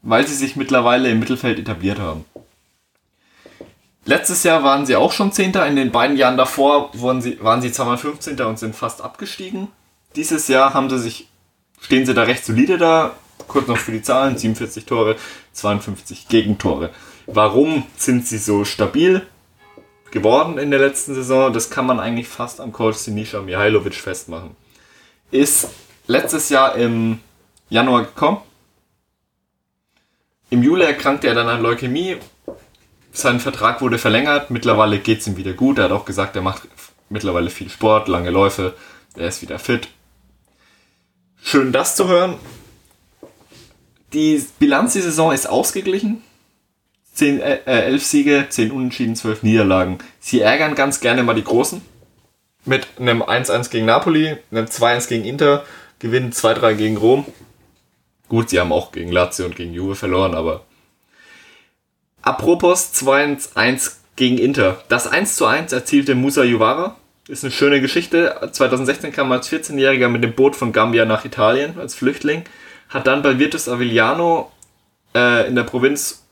Weil sie sich mittlerweile im Mittelfeld etabliert haben. Letztes Jahr waren sie auch schon Zehnter. In den beiden Jahren davor waren sie, waren sie zweimal 15. und sind fast abgestiegen. Dieses Jahr haben sie sich, stehen sie da recht solide da. Kurz noch für die Zahlen: 47 Tore, 52 Gegentore. Warum sind sie so stabil geworden in der letzten Saison? Das kann man eigentlich fast am Coach Sinisha Mihailovic festmachen. Ist letztes Jahr im Januar gekommen. Im Juli erkrankte er dann an Leukämie sein Vertrag wurde verlängert. Mittlerweile geht es ihm wieder gut. Er hat auch gesagt, er macht mittlerweile viel Sport, lange Läufe. Er ist wieder fit. Schön das zu hören. Die Bilanz der Saison ist ausgeglichen. Zehn, äh, äh elf Siege, 10 Unentschieden, 12 Niederlagen. Sie ärgern ganz gerne mal die Großen. Mit einem 1-1 gegen Napoli, einem 2-1 gegen Inter, gewinnen 2-3 gegen Rom. Gut, sie haben auch gegen Lazio und gegen Juve verloren, aber Apropos 2-1 gegen Inter. Das 1 1 erzielte Musa Juvara. Ist eine schöne Geschichte. 2016 kam er als 14-Jähriger mit dem Boot von Gambia nach Italien als Flüchtling. Hat dann bei Virtus Avigliano äh, in der Provinz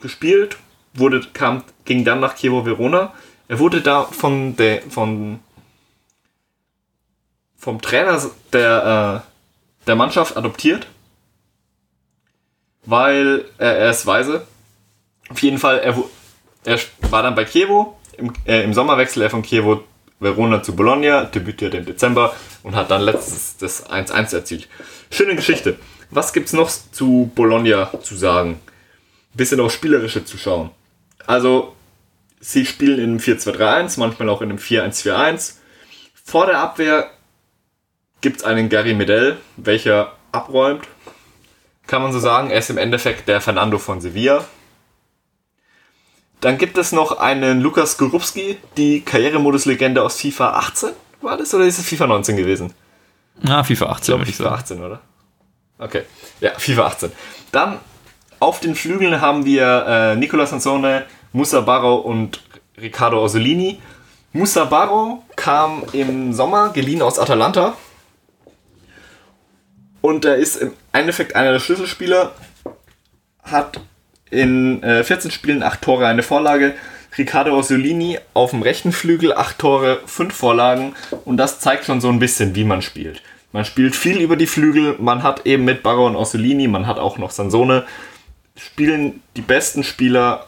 gespielt. Wurde, kam, ging dann nach Chievo Verona. Er wurde da von der, von, vom Trainer der, äh, der Mannschaft adoptiert. Weil er, er ist weise auf jeden Fall, er, er war dann bei Chievo, im, äh, im Sommerwechsel er von Chievo Verona zu Bologna, debütiert im Dezember und hat dann letztes das 1-1 erzielt. Schöne Geschichte. Was gibt's noch zu Bologna zu sagen? Bisschen auch spielerische zu schauen. Also, sie spielen in einem 4-2-3-1, manchmal auch in einem 4-1-4-1. Vor der Abwehr gibt's einen Gary Medell, welcher abräumt. Kann man so sagen, er ist im Endeffekt der Fernando von Sevilla, dann gibt es noch einen Lukas Gorubski, die Karrieremodus-Legende aus FIFA 18. War das oder ist es FIFA 19 gewesen? Ah, FIFA 18. Ich glaube, FIFA 18, oder? Okay. Ja, FIFA 18. Dann auf den Flügeln haben wir äh, Nicola Sansone, Musa Barro und Riccardo Orsolini. Musa Barro kam im Sommer geliehen aus Atalanta. Und er ist im Endeffekt einer der Schlüsselspieler. Hat in äh, 14 Spielen 8 Tore, eine Vorlage. Riccardo Orsolini auf dem rechten Flügel 8 Tore, 5 Vorlagen und das zeigt schon so ein bisschen, wie man spielt. Man spielt viel über die Flügel, man hat eben mit Barrow und Orsolini, man hat auch noch Sansone, spielen die besten Spieler,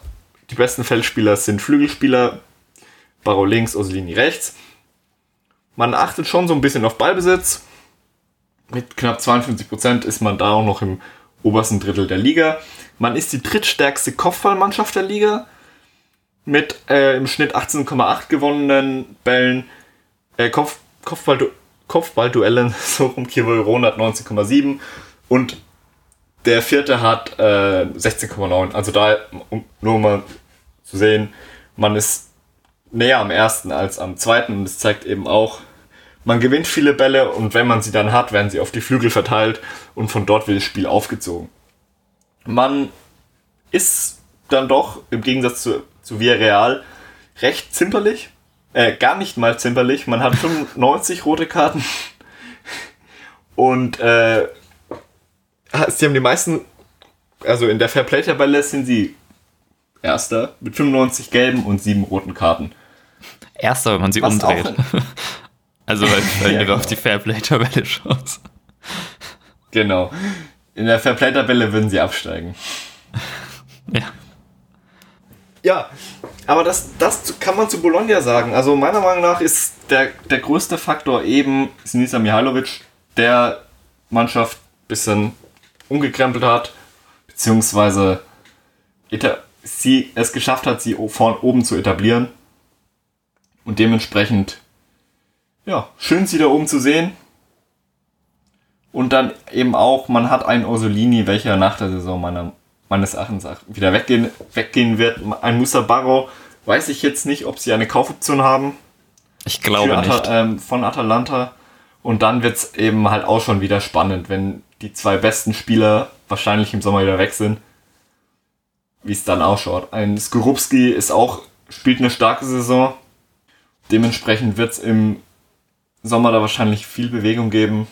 die besten Feldspieler sind Flügelspieler, Barrow links, Orsolini rechts. Man achtet schon so ein bisschen auf Ballbesitz. Mit knapp 52% ist man da auch noch im obersten Drittel der Liga. Man ist die drittstärkste Kopfballmannschaft der Liga mit äh, im Schnitt 18,8 gewonnenen Bällen. Äh, Kopf, Kopfball, Kopfballduellen, so rum Kivoron hat 19,7 und der vierte hat äh, 16,9. Also da, um nur mal zu sehen, man ist näher am ersten als am zweiten und es zeigt eben auch, man gewinnt viele Bälle und wenn man sie dann hat, werden sie auf die Flügel verteilt und von dort wird das Spiel aufgezogen. Man ist dann doch im Gegensatz zu, zu Villarreal recht zimperlich. Äh, gar nicht mal zimperlich. Man hat 95 rote Karten. Und äh, sie haben die meisten, also in der Fairplay-Tabelle sind sie Erster mit 95 gelben und 7 roten Karten. Erster, wenn man sie Was umdreht. also weil, weil ja, du genau. auf die Fairplay-Tabelle schaust. Genau. In der Fairplay-Tabelle würden sie absteigen. Ja. Ja, aber das, das kann man zu Bologna sagen. Also meiner Meinung nach ist der, der größte Faktor eben Sinisa Mihailovic, der Mannschaft ein bisschen umgekrempelt hat, beziehungsweise sie es geschafft hat, sie von oben zu etablieren. Und dementsprechend, ja, schön sie da oben zu sehen. Und dann eben auch, man hat einen Orsolini, welcher nach der Saison meiner, meines Erachtens wieder weggehen, weggehen wird. Ein Musa Barro, weiß ich jetzt nicht, ob sie eine Kaufoption haben. Ich glaube Atal nicht. Ähm, von Atalanta. Und dann wird es eben halt auch schon wieder spannend, wenn die zwei besten Spieler wahrscheinlich im Sommer wieder weg sind. Wie es dann ausschaut. Ein Skorupski ist auch, spielt eine starke Saison. Dementsprechend wird es im Sommer da wahrscheinlich viel Bewegung geben.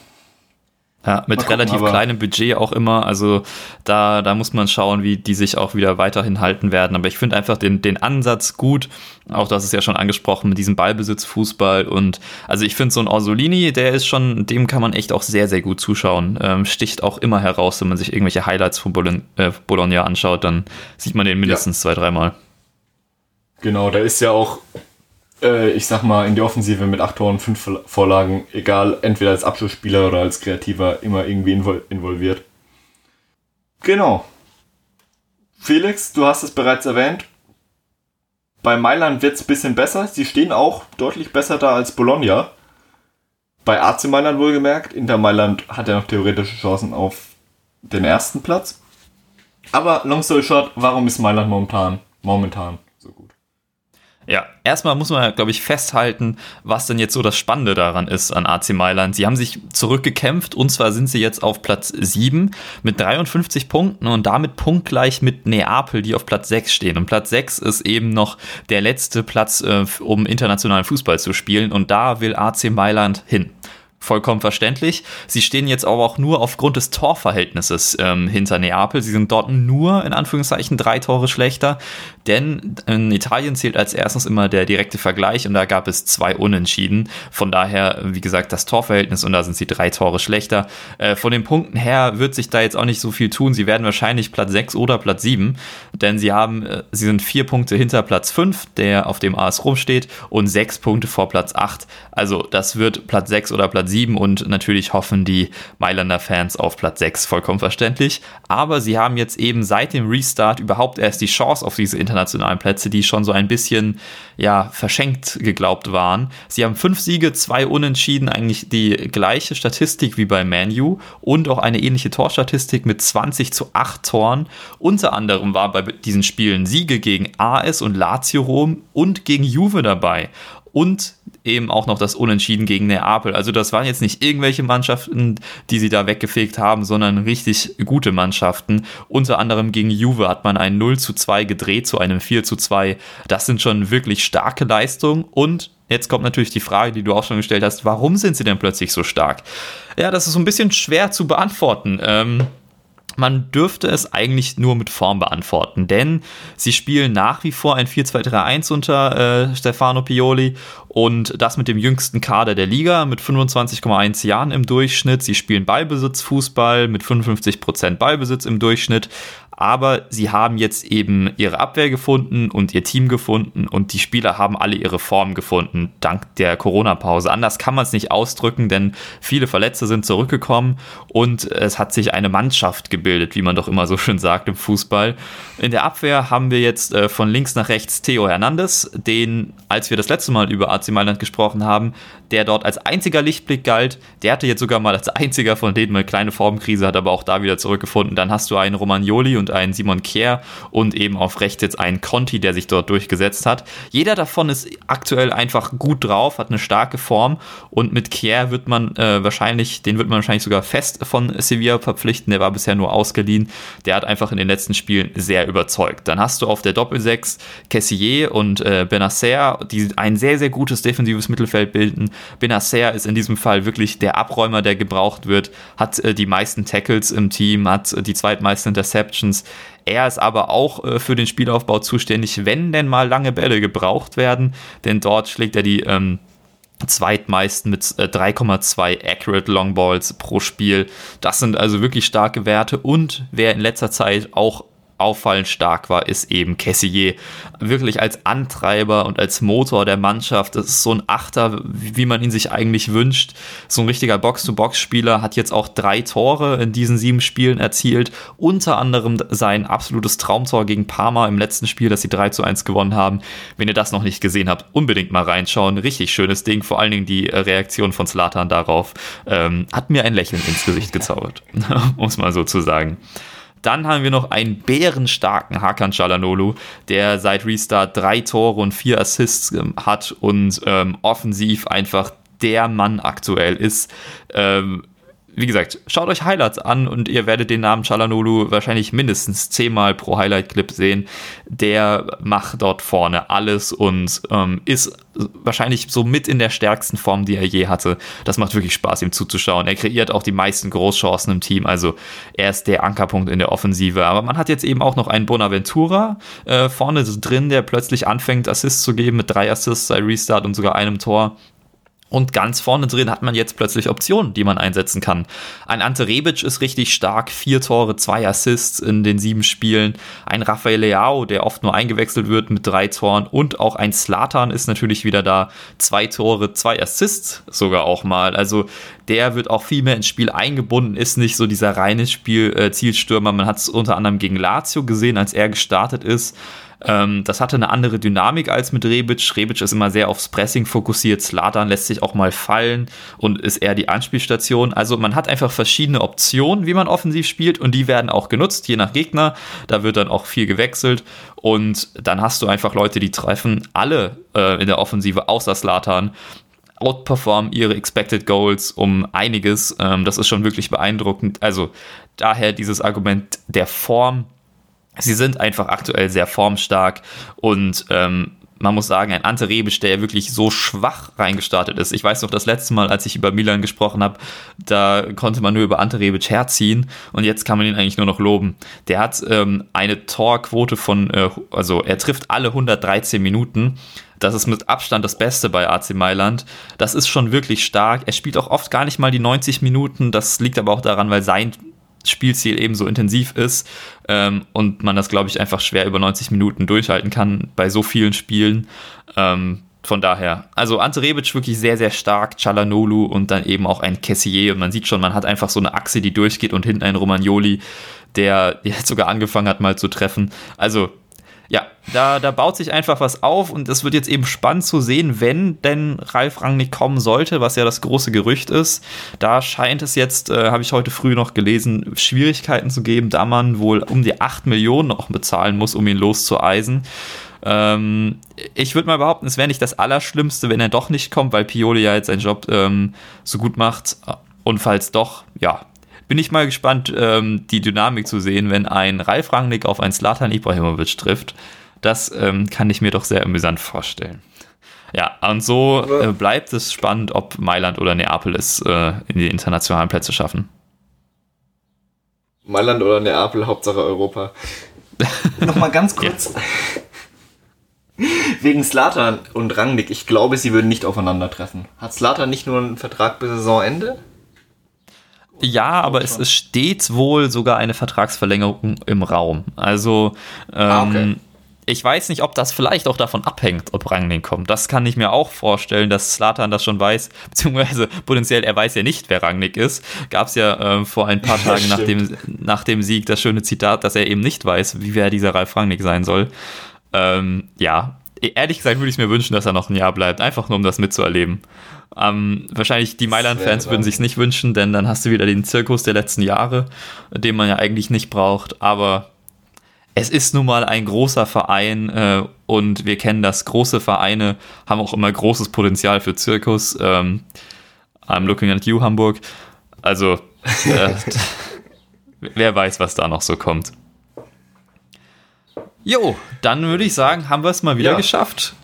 Ja, mit gucken, relativ kleinem Budget auch immer. Also da, da muss man schauen, wie die sich auch wieder weiterhin halten werden. Aber ich finde einfach den, den Ansatz gut. Auch das ist ja schon angesprochen mit diesem Ballbesitzfußball. Und also ich finde so ein Orsolini, der ist schon, dem kann man echt auch sehr, sehr gut zuschauen. Ähm, sticht auch immer heraus, wenn man sich irgendwelche Highlights von Bologna, äh, Bologna anschaut, dann sieht man den mindestens ja. zwei, dreimal. Genau, der ist ja auch äh, ich sag mal, in die Offensive mit acht Toren, fünf Vorlagen, egal, entweder als Abschlussspieler oder als Kreativer, immer irgendwie invol involviert. Genau. Felix, du hast es bereits erwähnt. Bei Mailand wird es ein bisschen besser. Sie stehen auch deutlich besser da als Bologna. Bei AC Mailand wohlgemerkt. Inter Mailand hat ja noch theoretische Chancen auf den ersten Platz. Aber long story short, warum ist Mailand momentan, momentan ja, erstmal muss man, glaube ich, festhalten, was denn jetzt so das Spannende daran ist an AC Mailand. Sie haben sich zurückgekämpft und zwar sind sie jetzt auf Platz 7 mit 53 Punkten und damit punktgleich mit Neapel, die auf Platz 6 stehen. Und Platz 6 ist eben noch der letzte Platz, äh, um internationalen Fußball zu spielen und da will AC Mailand hin vollkommen verständlich. Sie stehen jetzt aber auch nur aufgrund des Torverhältnisses ähm, hinter Neapel. Sie sind dort nur in Anführungszeichen drei Tore schlechter, denn in Italien zählt als erstes immer der direkte Vergleich und da gab es zwei Unentschieden. Von daher, wie gesagt, das Torverhältnis und da sind sie drei Tore schlechter. Äh, von den Punkten her wird sich da jetzt auch nicht so viel tun. Sie werden wahrscheinlich Platz 6 oder Platz 7, denn sie haben, äh, sie sind vier Punkte hinter Platz 5, der auf dem AS Rom steht und sechs Punkte vor Platz 8. Also das wird Platz 6 oder Platz 7 und natürlich hoffen die Mailander Fans auf Platz 6, vollkommen verständlich. Aber sie haben jetzt eben seit dem Restart überhaupt erst die Chance auf diese internationalen Plätze, die schon so ein bisschen ja, verschenkt geglaubt waren. Sie haben fünf Siege, zwei Unentschieden, eigentlich die gleiche Statistik wie bei Manu und auch eine ähnliche Torstatistik mit 20 zu 8 Toren. Unter anderem war bei diesen Spielen Siege gegen AS und Lazio Rom und gegen Juve dabei und eben auch noch das Unentschieden gegen Neapel. Also das waren jetzt nicht irgendwelche Mannschaften, die sie da weggefegt haben, sondern richtig gute Mannschaften. Unter anderem gegen Juve hat man ein 0 zu 2 gedreht zu einem 4 zu 2. Das sind schon wirklich starke Leistungen und Jetzt kommt natürlich die Frage, die du auch schon gestellt hast, warum sind sie denn plötzlich so stark? Ja, das ist so ein bisschen schwer zu beantworten. Ähm, man dürfte es eigentlich nur mit Form beantworten, denn sie spielen nach wie vor ein 4-2-3-1 unter äh, Stefano Pioli und das mit dem jüngsten Kader der Liga mit 25,1 Jahren im Durchschnitt. Sie spielen Ballbesitzfußball mit 55% Ballbesitz im Durchschnitt, aber sie haben jetzt eben ihre Abwehr gefunden und ihr Team gefunden und die Spieler haben alle ihre Form gefunden, dank der Corona-Pause. Anders kann man es nicht ausdrücken, denn viele Verletzte sind zurückgekommen und es hat sich eine Mannschaft gebildet, wie man doch immer so schön sagt im Fußball. In der Abwehr haben wir jetzt äh, von links nach rechts Theo Hernandez, den, als wir das letzte Mal über AC Mailand gesprochen haben, der dort als einziger Lichtblick galt. Der hatte jetzt sogar mal als einziger von denen eine kleine Formkrise, hat aber auch da wieder zurückgefunden. Dann hast du einen Romagnoli und einen Simon Kier und eben auf rechts jetzt einen Conti, der sich dort durchgesetzt hat. Jeder davon ist aktuell einfach gut drauf, hat eine starke Form und mit Kier wird man äh, wahrscheinlich, den wird man wahrscheinlich sogar fest von Sevilla verpflichten. Der war bisher nur ausgeliehen. Der hat einfach in den letzten Spielen sehr überzeugt. Dann hast du auf der Doppelsechs Kessier und äh, Benacer, die ein sehr, sehr gutes defensives Mittelfeld bilden. Benacer ist in diesem Fall wirklich der Abräumer, der gebraucht wird, hat äh, die meisten Tackles im Team, hat äh, die zweitmeisten Interceptions. Er ist aber auch äh, für den Spielaufbau zuständig, wenn denn mal lange Bälle gebraucht werden, denn dort schlägt er die ähm, zweitmeisten mit 3,2 äh, Accurate Longballs pro Spiel. Das sind also wirklich starke Werte und wer in letzter Zeit auch auffallend stark war, ist eben Kessier. Wirklich als Antreiber und als Motor der Mannschaft. Das ist so ein Achter, wie man ihn sich eigentlich wünscht. So ein richtiger Box-to-Box-Spieler hat jetzt auch drei Tore in diesen sieben Spielen erzielt. Unter anderem sein absolutes Traumtor gegen Parma im letzten Spiel, das sie 3 zu 1 gewonnen haben. Wenn ihr das noch nicht gesehen habt, unbedingt mal reinschauen. Richtig schönes Ding. Vor allen Dingen die Reaktion von Slatan darauf ähm, hat mir ein Lächeln ins Gesicht gezaubert. es mal so zu sagen. Dann haben wir noch einen bärenstarken Hakan Çalhanoğlu, der seit Restart drei Tore und vier Assists ähm, hat und ähm, offensiv einfach der Mann aktuell ist. Ähm, wie gesagt, schaut euch Highlights an und ihr werdet den Namen Chalanolu wahrscheinlich mindestens zehnmal pro Highlight-Clip sehen. Der macht dort vorne alles und ähm, ist wahrscheinlich so mit in der stärksten Form, die er je hatte. Das macht wirklich Spaß, ihm zuzuschauen. Er kreiert auch die meisten Großchancen im Team, also er ist der Ankerpunkt in der Offensive. Aber man hat jetzt eben auch noch einen Bonaventura äh, vorne drin, der plötzlich anfängt, Assists zu geben mit drei Assists seit Restart und sogar einem Tor. Und ganz vorne drin hat man jetzt plötzlich Optionen, die man einsetzen kann. Ein Ante Rebic ist richtig stark, vier Tore, zwei Assists in den sieben Spielen. Ein Rafael Leao, der oft nur eingewechselt wird mit drei Toren. Und auch ein Slatan ist natürlich wieder da. Zwei Tore, zwei Assists sogar auch mal. Also der wird auch viel mehr ins Spiel eingebunden, ist nicht so dieser reine Spiel, äh, Zielstürmer. Man hat es unter anderem gegen Lazio gesehen, als er gestartet ist. Ähm, das hatte eine andere Dynamik als mit Rebic. Rebic ist immer sehr aufs Pressing fokussiert. Slatan lässt sich auch mal fallen und ist eher die Anspielstation. Also man hat einfach verschiedene Optionen, wie man offensiv spielt und die werden auch genutzt, je nach Gegner. Da wird dann auch viel gewechselt und dann hast du einfach Leute, die treffen alle äh, in der Offensive außer Slatan outperformen ihre Expected Goals um einiges. Ähm, das ist schon wirklich beeindruckend. Also daher dieses Argument der Form Sie sind einfach aktuell sehr formstark und ähm, man muss sagen, ein Ante Rebic, der ja wirklich so schwach reingestartet ist. Ich weiß noch, das letzte Mal, als ich über Milan gesprochen habe, da konnte man nur über Ante Rebic herziehen und jetzt kann man ihn eigentlich nur noch loben. Der hat ähm, eine Torquote von, äh, also er trifft alle 113 Minuten. Das ist mit Abstand das Beste bei AC Mailand. Das ist schon wirklich stark. Er spielt auch oft gar nicht mal die 90 Minuten. Das liegt aber auch daran, weil sein Spielziel eben so intensiv ist ähm, und man das, glaube ich, einfach schwer über 90 Minuten durchhalten kann bei so vielen Spielen. Ähm, von daher, also Ante Rebic wirklich sehr, sehr stark, Chalanolu und dann eben auch ein Kessier und man sieht schon, man hat einfach so eine Achse, die durchgeht und hinten ein Romagnoli, der jetzt sogar angefangen hat mal zu treffen. Also ja, da, da baut sich einfach was auf und es wird jetzt eben spannend zu sehen, wenn denn Ralf Rangnick kommen sollte, was ja das große Gerücht ist. Da scheint es jetzt, äh, habe ich heute früh noch gelesen, Schwierigkeiten zu geben, da man wohl um die 8 Millionen noch bezahlen muss, um ihn loszueisen. Ähm, ich würde mal behaupten, es wäre nicht das Allerschlimmste, wenn er doch nicht kommt, weil Pioli ja jetzt seinen Job ähm, so gut macht. Und falls doch, ja, bin ich mal gespannt, ähm, die Dynamik zu sehen, wenn ein Ralf Rangnick auf einen Slatan Ibrahimovic trifft. Das ähm, kann ich mir doch sehr amüsant vorstellen. Ja, und so äh, bleibt es spannend, ob Mailand oder Neapel es äh, in die internationalen Plätze schaffen. Mailand oder Neapel, Hauptsache Europa. Nochmal ganz kurz. Ja. Wegen Slatan und Rangnick, ich glaube, sie würden nicht aufeinandertreffen. Hat Slatan nicht nur einen Vertrag bis Saisonende? Ja, aber es, es, steht wohl sogar eine Vertragsverlängerung im Raum. Also, ähm, ah, okay. ich weiß nicht, ob das vielleicht auch davon abhängt, ob Rangnick kommt. Das kann ich mir auch vorstellen, dass Slatan das schon weiß, beziehungsweise potenziell er weiß ja nicht, wer Rangnick ist. Gab es ja äh, vor ein paar Tagen nach dem, nach dem Sieg das schöne Zitat, dass er eben nicht weiß, wie wer dieser Ralf Rangnick sein soll. Ähm, ja, ehrlich gesagt würde ich mir wünschen, dass er noch ein Jahr bleibt, einfach nur um das mitzuerleben. Ähm, wahrscheinlich die Mailand-Fans würden sich nicht wünschen, denn dann hast du wieder den Zirkus der letzten Jahre, den man ja eigentlich nicht braucht. Aber es ist nun mal ein großer Verein äh, und wir kennen das, große Vereine haben auch immer großes Potenzial für Zirkus. Ähm, I'm looking at you, Hamburg. Also, äh, wer weiß, was da noch so kommt. Jo, dann würde ich sagen, haben wir es mal wieder Ja. geschafft.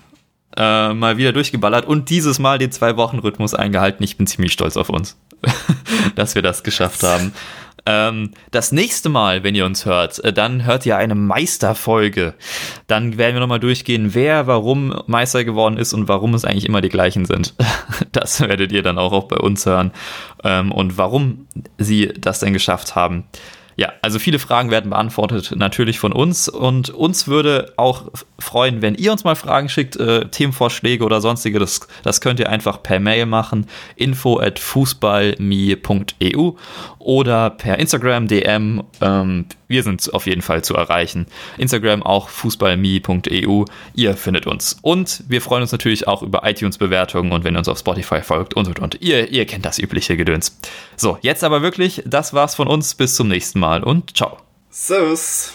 Äh, mal wieder durchgeballert und dieses Mal den Zwei-Wochen-Rhythmus eingehalten. Ich bin ziemlich stolz auf uns, dass wir das geschafft haben. Ähm, das nächste Mal, wenn ihr uns hört, äh, dann hört ihr eine Meisterfolge. Dann werden wir nochmal durchgehen, wer warum Meister geworden ist und warum es eigentlich immer die gleichen sind. Das werdet ihr dann auch, auch bei uns hören. Ähm, und warum sie das denn geschafft haben. Ja, also viele Fragen werden beantwortet, natürlich von uns. Und uns würde auch freuen, wenn ihr uns mal Fragen schickt, äh, Themenvorschläge oder sonstige. Das, das könnt ihr einfach per Mail machen. info at fußballme.eu oder per Instagram, DM. Ähm, wir sind auf jeden Fall zu erreichen. Instagram auch fußballme.eu. Ihr findet uns. Und wir freuen uns natürlich auch über iTunes-Bewertungen und wenn ihr uns auf Spotify folgt und und und. Ihr, ihr kennt das übliche Gedöns. So, jetzt aber wirklich, das war's von uns. Bis zum nächsten Mal und ciao. Servus.